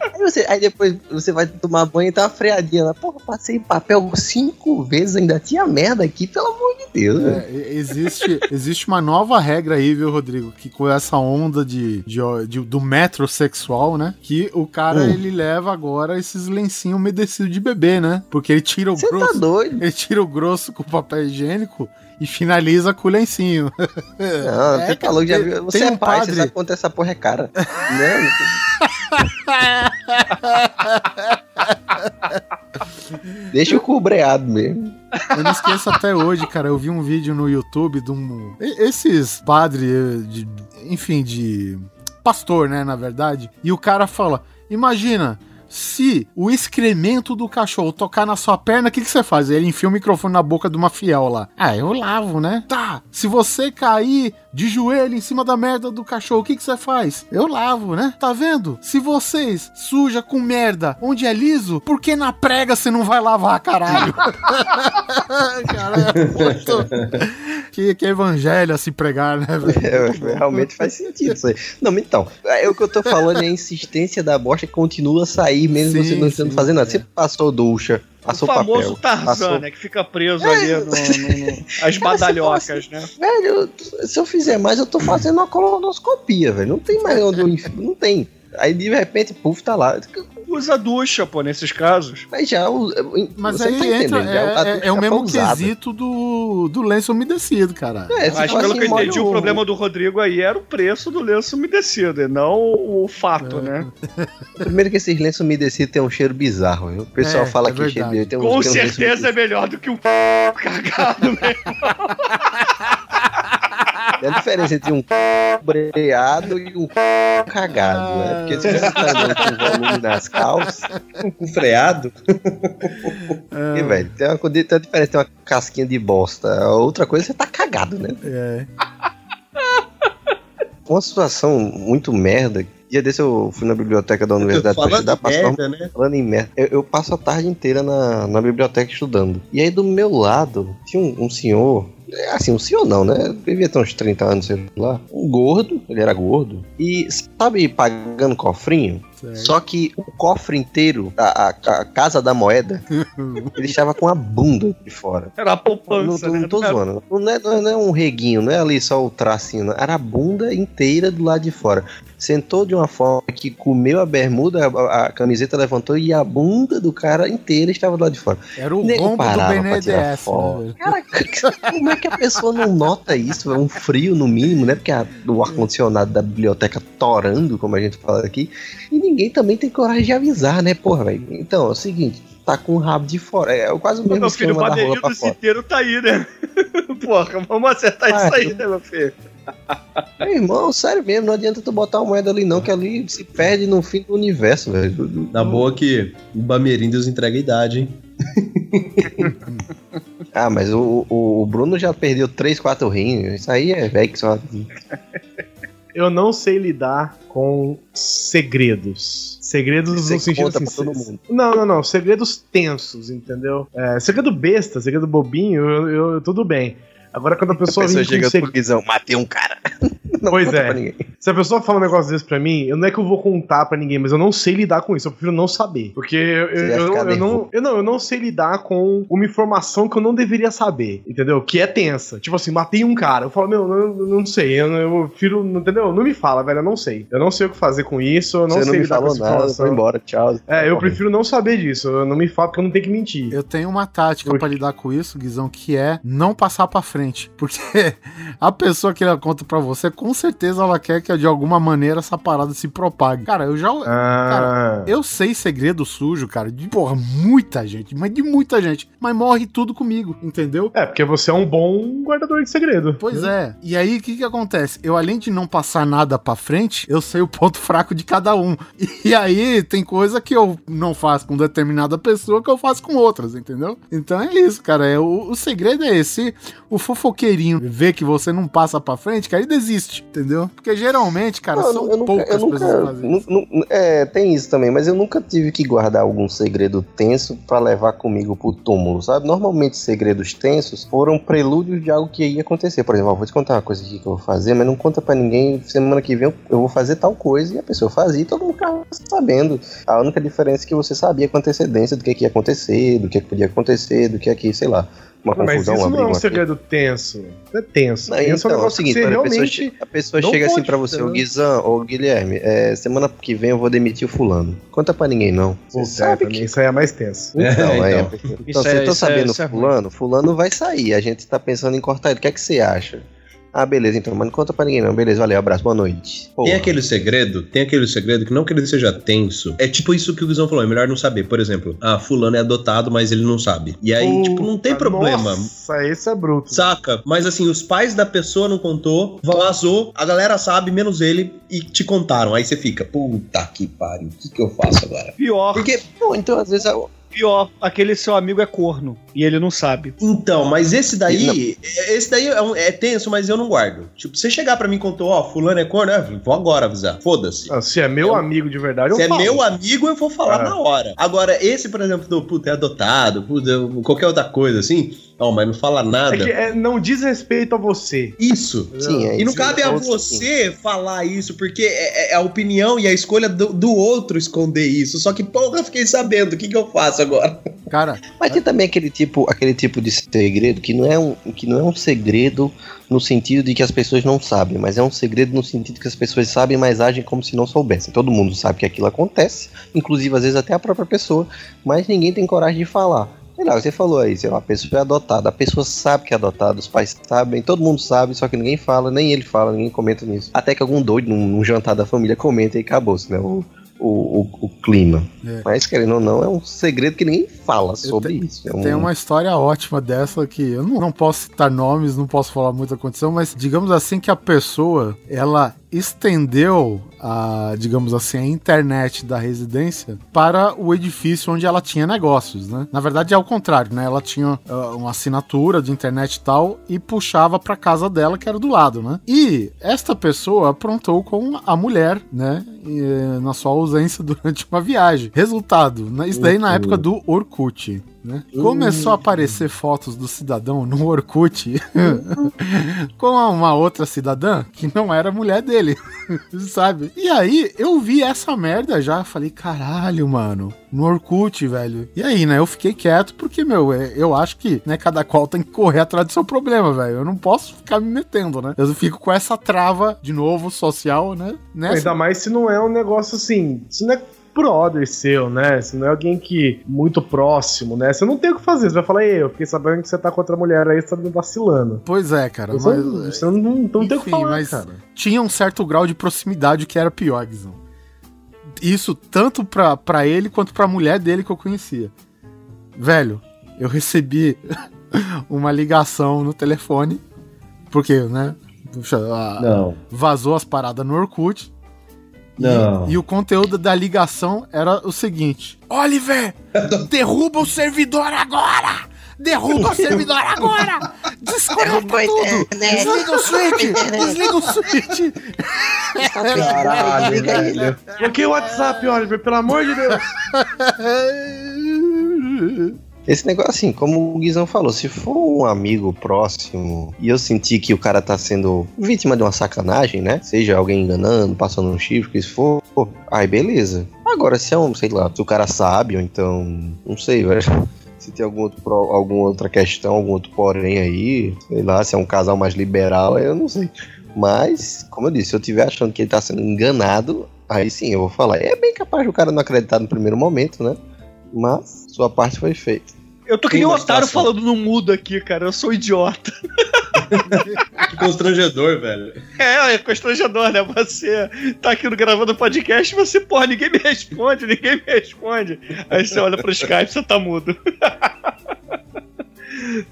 Aí, você, aí depois você vai tomar banho e tá uma freadinha lá. Porra, passei papel cinco vezes, ainda tinha merda aqui, pelo amor de Deus. É, existe, existe uma nova regra aí, viu, Rodrigo? Que com essa onda de, de- de- do metrosexual, né? Que o cara, Hum. ele leva agora esses lencinhos umedecidos de bebê, né? Porque ele tira o Você tá grosso. doido? ele tira o grosso com o papel higiênico e finaliza com o lencinho. Não, É, você cara, falou, já tem- viu. Você tem é um pai, padre- você sabe quanto essa porra é cara. né? Deixa o cu breado mesmo. Eu não esqueço até hoje, cara. Eu vi um vídeo no YouTube de um. Esses padres, de, enfim, de. Pastor, né, na verdade. E o cara fala: Imagina. Se o excremento do cachorro tocar na sua perna, o que, que você faz? Ele enfia o microfone na boca de uma fiel lá. Ah, eu lavo, né? Tá. Se você cair de joelho em cima da merda do cachorro, o que, que você faz? Eu lavo, né? Tá vendo? Se vocês suja com merda onde é liso, por que na prega você não vai lavar, caralho? Cara, é muito... que, que evangelho a se pregar, né, velho? É, realmente faz sentido isso aí. Não, então, é, o que eu tô falando é a insistência da bosta que continua a sair, mesmo Sim, você não estando fazendo nada. é. Você passou ducha, O passou famoso papel. Tarzan, passou- né? Que fica preso ali no, no- no- as badalhocas, né? Velho, eu- se eu fizer mais, eu tô fazendo uma colonoscopia, velho. Não tem mais onde eu enfio, não tem. Aí de repente, puf, tá lá. Usa ducha, pô, nesses casos. Mas já o. Mas aí tá entra, é, é- ducha é o mesmo usada. quesito do, do lenço umedecido, cara. É, Mas pelo assim, que eu entendi, o problema do Rodrigo aí era o preço do lenço umedecido, e não o fato, É. né? Primeiro que esses lenços umedecidos tem um cheiro bizarro, viu? O pessoal É, fala é que cheiro tem um Com tem um certeza é melhor do que um cagado mesmo. Tem a diferença entre um breado e um cagado, né? Porque se você tá andando com volume nas calças, Com freado. e, velho, tem uma, tem uma diferença, tem uma casquinha de bosta. A outra coisa, você tá cagado, né? É. Uma situação muito merda. Dia desse eu fui na biblioteca da universidade pra estudar, merda, né? Falando em merda, eu, eu passo a tarde inteira na, na biblioteca estudando. E aí do meu lado tinha um, um senhor, é, assim, um senhor não, né? Devia ter uns 30 anos, sei lá. Um gordo, ele era gordo. E sabe, pagando cofrinho? Certo. Só que o cofre inteiro, a, a- a casa da moeda, ele estava com a bunda de fora. Era a Não, poupança, não, né? não tô zoando. Não é, não é- não é um reguinho, não é ali só o tracinho. não. Era a bunda inteira do lado de fora. Sentou de uma forma que comeu a bermuda, a, a camiseta levantou e a bunda do cara inteira estava do lado de fora. Era o Nego rombo do BNDES, né? Cara, como é que a pessoa não nota isso? É um frio no mínimo, né? Porque a- o ar-condicionado da biblioteca torando, como a gente fala aqui. E ninguém também tem coragem de avisar, né, porra, velho? Então, é o seguinte, tá com o rabo de fora. É quase o mesmo Meu filho, o esquema da rola bandeirinho pra do fora. citeiro tá aí, né? Porra, vamos acertar Ah, isso aí, né, meu filho? Meu irmão, sério mesmo, não adianta tu botar uma moeda ali não, que ali se perde no fim do universo, velho. Na boa que o Bamerindos entrega a idade, hein? Ah, mas o, o, o Bruno já perdeu 3, 4 rins. Isso aí é velho que só. Eu não sei lidar com segredos. Segredos Você no sentido conta assim. pra todo mundo. Não, não, não. Segredos tensos, entendeu? É, segredo besta, segredo bobinho, eu, eu- tudo bem. Agora quando a A pessoa, pessoa vem com chega pro Guizão, matei um cara. Não Pois conta é. pra ninguém. Se a pessoa fala um negócio desse pra mim, eu não é que eu vou contar pra ninguém, mas eu não sei lidar com isso. Eu prefiro não saber. Porque eu, eu, ficar eu não, eu, não, eu não sei lidar com uma informação que eu não deveria saber. Entendeu? Que é tensa. Tipo assim, matei um cara. Eu falo, meu, eu, eu não sei. Eu, eu prefiro. Entendeu? Não me fala, velho. Eu não sei. Eu não sei o que fazer com isso. Eu não Você sei não me lidar com essa nada, informação. foi embora, tchau. É, eu prefiro não saber disso. Eu não me falo porque eu não tenho que mentir. Eu tenho uma tática pra lidar com isso, Guizão, que é não passar pra frente. Porque a pessoa que ela conta pra você, com certeza ela quer que de alguma maneira essa parada se propague. Cara, eu já. Ah. Eu sei segredo sujo, cara, de porra, muita gente, mas de muita gente. Mas morre tudo comigo, entendeu? É, porque você é um bom guardador de segredo. Pois é. E aí, o que que acontece? Eu, além de não passar nada pra frente, eu sei o ponto fraco de cada um. E aí, tem coisa que eu não faço com determinada pessoa que eu faço com outras, entendeu? Então é isso, cara. É, o, o segredo é esse. O fofoqueirinho vê que você não passa pra frente, cara, ele desiste. Gente, entendeu? Porque geralmente, cara, Não, são eu nunca, poucas nunca, pessoas que fazem isso. é, tem isso também, mas eu nunca tive que guardar algum segredo tenso pra levar comigo pro túmulo, sabe? Normalmente segredos tensos foram prelúdios de algo que ia acontecer. Por exemplo, ó, vou te contar uma coisa aqui que eu vou fazer, mas não conta pra ninguém. Semana que vem eu, eu vou fazer tal coisa e a pessoa fazia e todo mundo ficava sabendo. A única diferença é que você sabia com antecedência do que, que ia acontecer, do que, que podia acontecer, do que aqui, sei lá, uma Mas confusão, isso uma não é um segredo tenso. Isso é tenso. Não, tenso é um então, é o seguinte, que você olha, a pessoa, che- a pessoa chega assim pra você, ô? Guizão, ô Guilherme, é, semana que vem eu vou demitir o fulano. Conta pra ninguém, não. Você É, sabe que... isso aí é mais tenso. Então, é, então. então, Isso você é- tá isso é- sabendo isso é fulano, fulano vai sair, a gente tá pensando em cortar ele, o que é que você acha? Ah, beleza, então, mas não conta pra ninguém não, beleza, valeu, abraço, boa noite. Porra. Tem aquele segredo, tem aquele segredo que não que ele seja tenso. É tipo isso que o Guizão falou, é melhor não saber. Por exemplo, ah, fulano é adotado, mas ele não sabe. E aí, tipo, não tem Puta, problema. Nossa, esse é bruto. Saca? Mas assim, os pais da pessoa não contou, vazou, a galera sabe, menos ele, e te contaram. Aí você fica, puta que pariu, o que, que eu faço agora? Pior, Porque, Não, então às vezes... a- pior, aquele seu amigo é corno e ele não sabe. então, mas esse daí, esse daí é, um- é tenso, mas eu não guardo. Tipo, você chegar pra mim e contou, ó, fulano é corno, é, vou agora avisar, foda-se. Ah, Se é meu Eu- amigo de verdade, eu Se é falo. meu amigo, eu vou falar Ah. na hora. Agora, esse, por exemplo, do puta, é adotado, puta, qualquer outra coisa assim, ó, mas não fala nada. É que é, não diz respeito a você. Isso. Sim, é E não cabe a você falar isso, porque é, é a opinião e a escolha do, do outro esconder isso. Só que, porra, eu fiquei sabendo, o que, que eu faço agora? Cara, Mas tem também aquele tipo, aquele tipo de segredo que não, é um, que não é um segredo no sentido de que as pessoas não sabem, mas é um segredo no sentido que as pessoas sabem, mas agem como se não soubessem. Todo mundo sabe que aquilo acontece, inclusive às vezes até a própria pessoa, mas ninguém tem coragem de falar. Sei lá, você falou aí, sei lá, a pessoa é adotada, a pessoa sabe que é adotada, os pais sabem, todo mundo sabe, só que ninguém fala, nem ele fala, ninguém comenta nisso. Até que algum doido num, num jantar da família comenta e acabou-se, né? O, o, o, o clima. É. Mas, querendo ou não, é um segredo que ninguém fala sobre isso. É um- Tem uma história ótima dessa que eu não, não posso citar nomes, não posso falar muita condição, mas digamos assim que a pessoa ela estendeu a, digamos assim, a internet da residência para o edifício onde ela tinha negócios, né? Na verdade é ao contrário, né? Ela tinha ah, uma assinatura de internet e tal e puxava para casa dela que era do lado, né? E esta pessoa aprontou com a mulher, né? E, eh, na sua ausência durante uma viagem. Resultado, né? isso daí na época do Orkut. Né? Começou a aparecer fotos do cidadão no Orkut com uma outra cidadã que não era mulher dele, sabe? E aí eu vi essa merda já, falei, caralho, mano, no Orkut, velho. E aí, né, eu fiquei quieto porque, meu, é- eu acho que, né, cada qual tem que correr atrás do seu problema, velho. Eu não posso ficar me metendo, né? Eu fico com essa trava, de novo, social, né? Nessa... Ainda mais se não é um negócio assim. Se não é brother seu, né? Se não é alguém que. muito próximo, né? Você não tem o que fazer. Você vai falar, eu fiquei sabendo que você tá contra a mulher aí, você tá me vacilando. Pois é, cara. Você, mas- não- você não, não, não tem o que Enfim, falar, mas cara. tinha um certo grau de proximidade que era pior, Guizão. Isso tanto pra, pra ele quanto pra mulher dele que eu conhecia. Velho, eu recebi uma ligação no telefone, porque, né? puxa, a- Não. vazou as paradas no Orkut. E- Não. E, o conteúdo da ligação era o seguinte: Oliver, derruba o servidor agora! Derruba o servidor agora! Desconecta tudo! Desliga o switch! Desliga o switch! Caralho, velho. Bloqueei o WhatsApp, Oliver, pelo amor de Deus. Esse negócio, assim, como o Guizão falou, se for um amigo próximo e eu sentir que o cara tá sendo vítima de uma sacanagem, né? Seja alguém enganando, passando um chifre, que se for, aí beleza. Agora, se é um, sei lá, se o cara sabe, ou então, não sei, velho. Se tem algum outro, alguma outra questão, algum outro porém aí, sei lá, se é um casal mais liberal, eu não sei. Mas, como eu disse, se eu estiver achando que ele tá sendo enganado, aí sim eu vou falar. É bem capaz do cara não acreditar no primeiro momento, né? Mas sua parte foi feita. Eu tô que nem um otário falando no mudo aqui, cara. Eu sou idiota. Que constrangedor, velho. É, é constrangedor, né? Você tá aqui gravando podcast e você, porra, ninguém me responde, ninguém me responde. Aí você olha pro Skype e você tá mudo.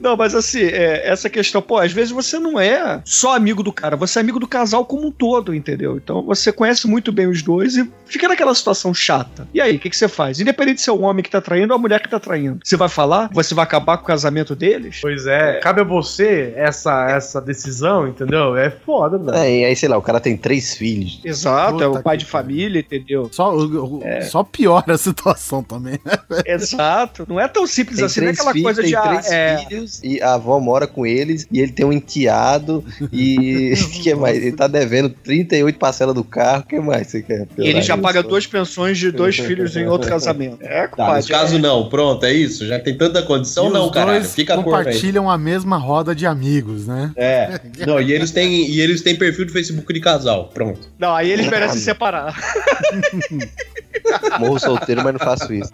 Não, mas assim, é, essa questão, pô, às vezes você não é só amigo do cara, você é amigo do casal como um todo, entendeu? Então você conhece muito bem os dois e fica naquela situação chata. E aí, o que, que você faz? Independente se é o homem que tá traindo ou a mulher que tá traindo. Você vai falar? Você vai acabar com o casamento deles? Pois é, cabe a você essa, essa decisão, entendeu? É foda, velho. É, e aí, sei lá, o cara tem três filhos. Exato, é Puta o pai que de família, entendeu? Só, o- o- só piora a situação também. né? Exato. Não é tão simples Tem assim, não é aquela filhos, coisa tem de. ah, é, filhos e a avó mora com eles e ele tem um enteado e que mais? Ele tá devendo 38 parcelas do carro, o que mais você quer? e ele já Isso. paga duas pensões de dois filhos em outro casamento. É, Tá, compadre. nesse caso não, pronto, é isso. Já tem tanta condição, E não, dois Fica a cor, compartilham a mesma roda de amigos, né? É. Não, e eles têm e eles têm perfil do Facebook de casal. Pronto. Não, aí eles merecem separar. Morro solteiro, mas não faço isso.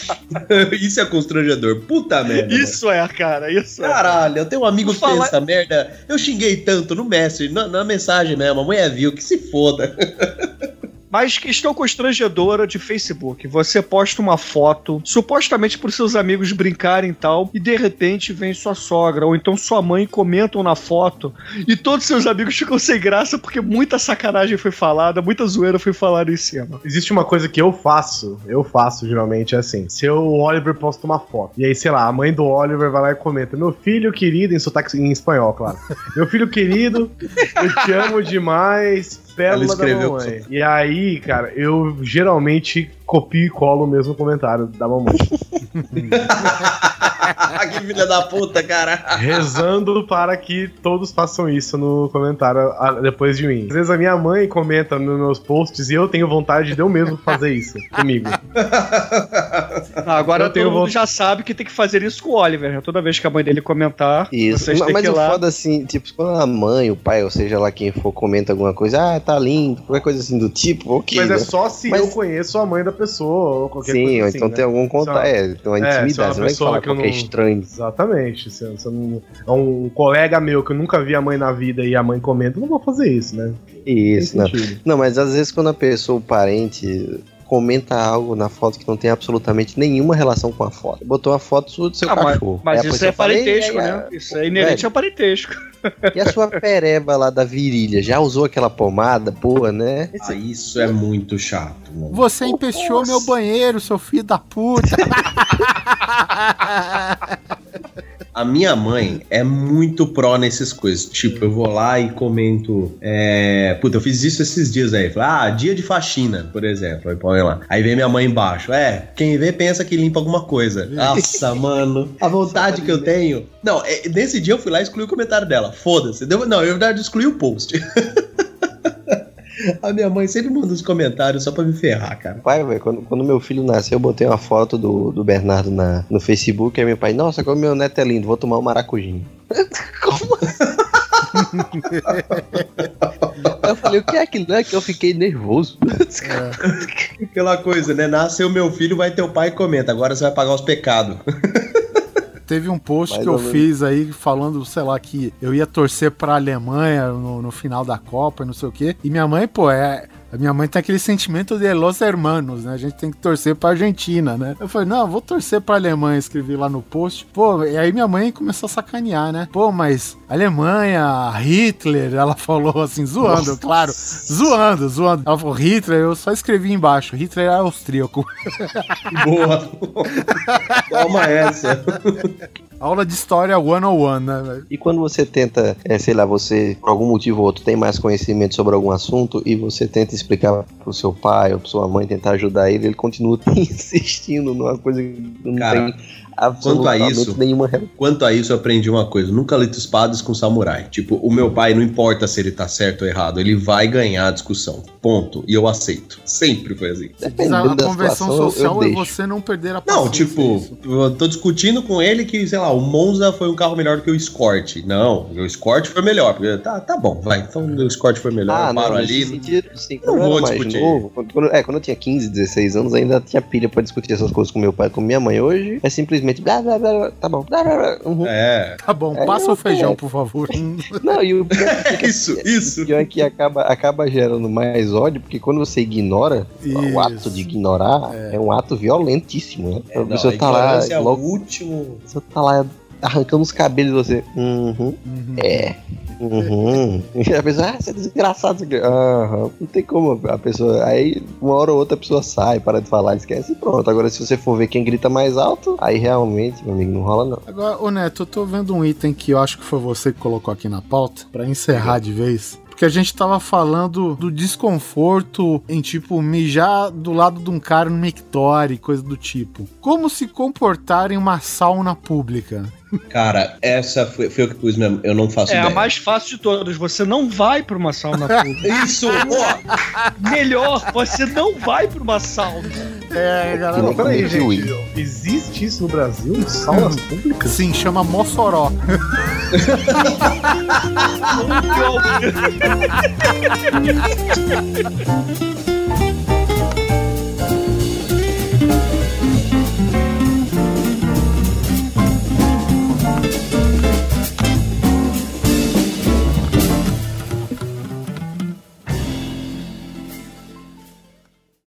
isso é constrangedor. Puta merda. Isso é, cara, isso é. Caralho, eu tenho um amigo que fez essa merda. Eu xinguei tanto no Messenger, na, na mensagem mesmo. A mulher viu, que se foda. Mas questão constrangedora de Facebook. Você posta uma foto, supostamente para seus amigos brincarem e tal, e de repente vem sua sogra, ou então sua mãe comentam na foto, e todos seus amigos ficam sem graça porque muita sacanagem foi falada, muita zoeira foi falada em cima. Existe uma coisa que eu faço, eu faço geralmente é assim. Se o Oliver posta uma foto, e aí, sei lá, a mãe do Oliver vai lá e comenta: Meu filho querido, em sotaque em espanhol, claro. Meu filho querido, eu te amo demais, pérola da mamãe. E aí, cara, eu geralmente copio e colo o mesmo comentário da mamãe. que filha da puta, cara. rezando para que todos façam isso no comentário ah, depois de mim. Às vezes a minha mãe comenta nos meus posts e eu tenho vontade de eu mesmo fazer isso comigo. Ah, agora Eu tenho todo mundo vontade- já sabe que tem que fazer isso com o Oliver. né? Toda vez que a mãe dele comentar, Isso. vocês Mas, têm mas que ir o lá. foda assim, tipo, quando a mãe, o pai, ou seja lá quem for, comenta alguma coisa, ah, tá lindo, qualquer coisa assim do tipo, ok. Mas né? é só se Mas- eu conheço a mãe da pessoa ou qualquer Sim, coisa ou assim, então né? tem algum contato. É, tem uma É, é uma intimidade. Você não vai pessoa falar que não- estranho. Exatamente. Se, se não- é um colega meu que eu nunca vi a mãe na vida e a mãe comenta, não vou fazer isso, né? Isso, Tem não. mas às vezes quando a pessoa, o parente, comenta algo na foto que não tem absolutamente nenhuma relação com a foto. Botou uma foto sua do seu Ah, mas, cachorro. mas Aí a isso é fala, "Ei, parentesco, aí, né? a- Isso é inerente Velho. ao parentesco. E a sua pereba lá da virilha? Já usou aquela pomada? Boa, né? Ah, isso é muito chato, mano. Você empesteou meu banheiro, seu filho da puta. A minha mãe é muito pró nessas coisas. Tipo, eu vou lá e comento. É... Puta, eu fiz isso esses dias aí. Falei, ah, dia de faxina, por exemplo. Aí põe lá. Aí vem minha mãe embaixo. É, quem vê pensa que limpa alguma coisa. Nossa, mano. A vontade que eu tenho. Não, é, nesse dia eu fui lá e excluí o comentário dela. Foda-se. Deu- Não, eu, na verdade, excluí o post. A minha mãe sempre manda os comentários só pra me ferrar, cara. Pai, velho, quando, quando meu filho nasceu, eu botei uma foto do, do Bernardo na, no Facebook. Aí meu pai, nossa, como meu neto é lindo, vou tomar um maracujinho. como? eu falei, o que é aquilo? É que eu fiquei nervoso. Aquela coisa, né? Nasceu meu filho, vai teu pai e comenta. Agora você vai pagar os pecados. Teve um post Mais que eu menos. fiz aí falando, sei lá, que eu ia torcer pra Alemanha no, no final da Copa e não sei o quê. E minha mãe, pô, é. A minha mãe tem aquele sentimento de los hermanos, né? A gente tem que torcer pra Argentina, né? Eu falei, não, vou torcer pra Alemanha, escrevi lá no post. Pô, e aí minha mãe começou a sacanear, né? Pô, mas Alemanha, Hitler, ela falou assim, zoando, claro. Zoando, zoando. Ela falou, Hitler, eu só escrevi embaixo. Hitler é austríaco. Boa. Toma essa. Aula de história 101, né? E quando você tenta, é, sei lá, você, por algum motivo ou outro, tem mais conhecimento sobre algum assunto e você tenta explicar pro seu pai ou pra sua mãe, tentar ajudar ele, ele continua insistindo numa coisa que não Cara, tem absolutamente isso, nenhuma. Quanto a isso, eu aprendi uma coisa: nunca luto espadas com samurai. Tipo, o meu pai, não importa se ele tá certo ou errado, ele vai ganhar a discussão. Ponto. E eu aceito. Sempre foi assim. A, Dependendo a da convenção situação, social é você não perder a Não, tipo, isso. eu tô discutindo com ele que, sei lá, o Monza foi um carro melhor do que o Escort. Não, o Escort foi melhor. Porque, tá, tá bom, vai. Então o Escort foi melhor. Ah, eu paro não, ali. sentido, sim, Não vou discutir. novo, quando, quando- é, quando eu tinha 15, 16 anos, ainda tinha pilha pra discutir essas coisas com meu pai e com minha mãe. Hoje é simplesmente, blá, blá, blá, blá, tá bom, blá, blá, blá, uhum. É. Tá bom, É, passa eu- o feijão, é. por favor. Não, e o pior é que- Isso, isso. o pior é que acaba, acaba gerando mais ódio, porque quando você ignora, Isso. o ato de ignorar é, um ato violentíssimo, né? É, a pessoa tá lá, é o logo, último. a pessoa tá lá arrancando os cabelos você. Uhum. É. Uhum. E a pessoa, ah, você é desgraçado. isso aqui." Aham. Não tem como a pessoa. Aí, uma hora ou outra, a pessoa sai, para de falar, esquece e pronto. Agora, se você for ver quem grita mais alto, aí realmente, meu amigo, não rola não. Agora, ô Neto, eu tô vendo um item que eu acho que foi você que colocou aqui na pauta, pra encerrar de vez. Porque a gente tava falando do desconforto em, tipo, mijar do lado de um cara no mictório, coisa do tipo. Como se comportar em uma sauna pública? Cara, essa foi, foi eu que pus mesmo. Eu não faço É a ideia. mais fácil de todas. Você não vai pra uma sauna pública. Isso! Ó, Melhor, você não vai pra uma sauna. É, galera. nem Peraí, gente. Existe isso no Brasil? Saunas públicas? Sim, chama Mossoró. Não,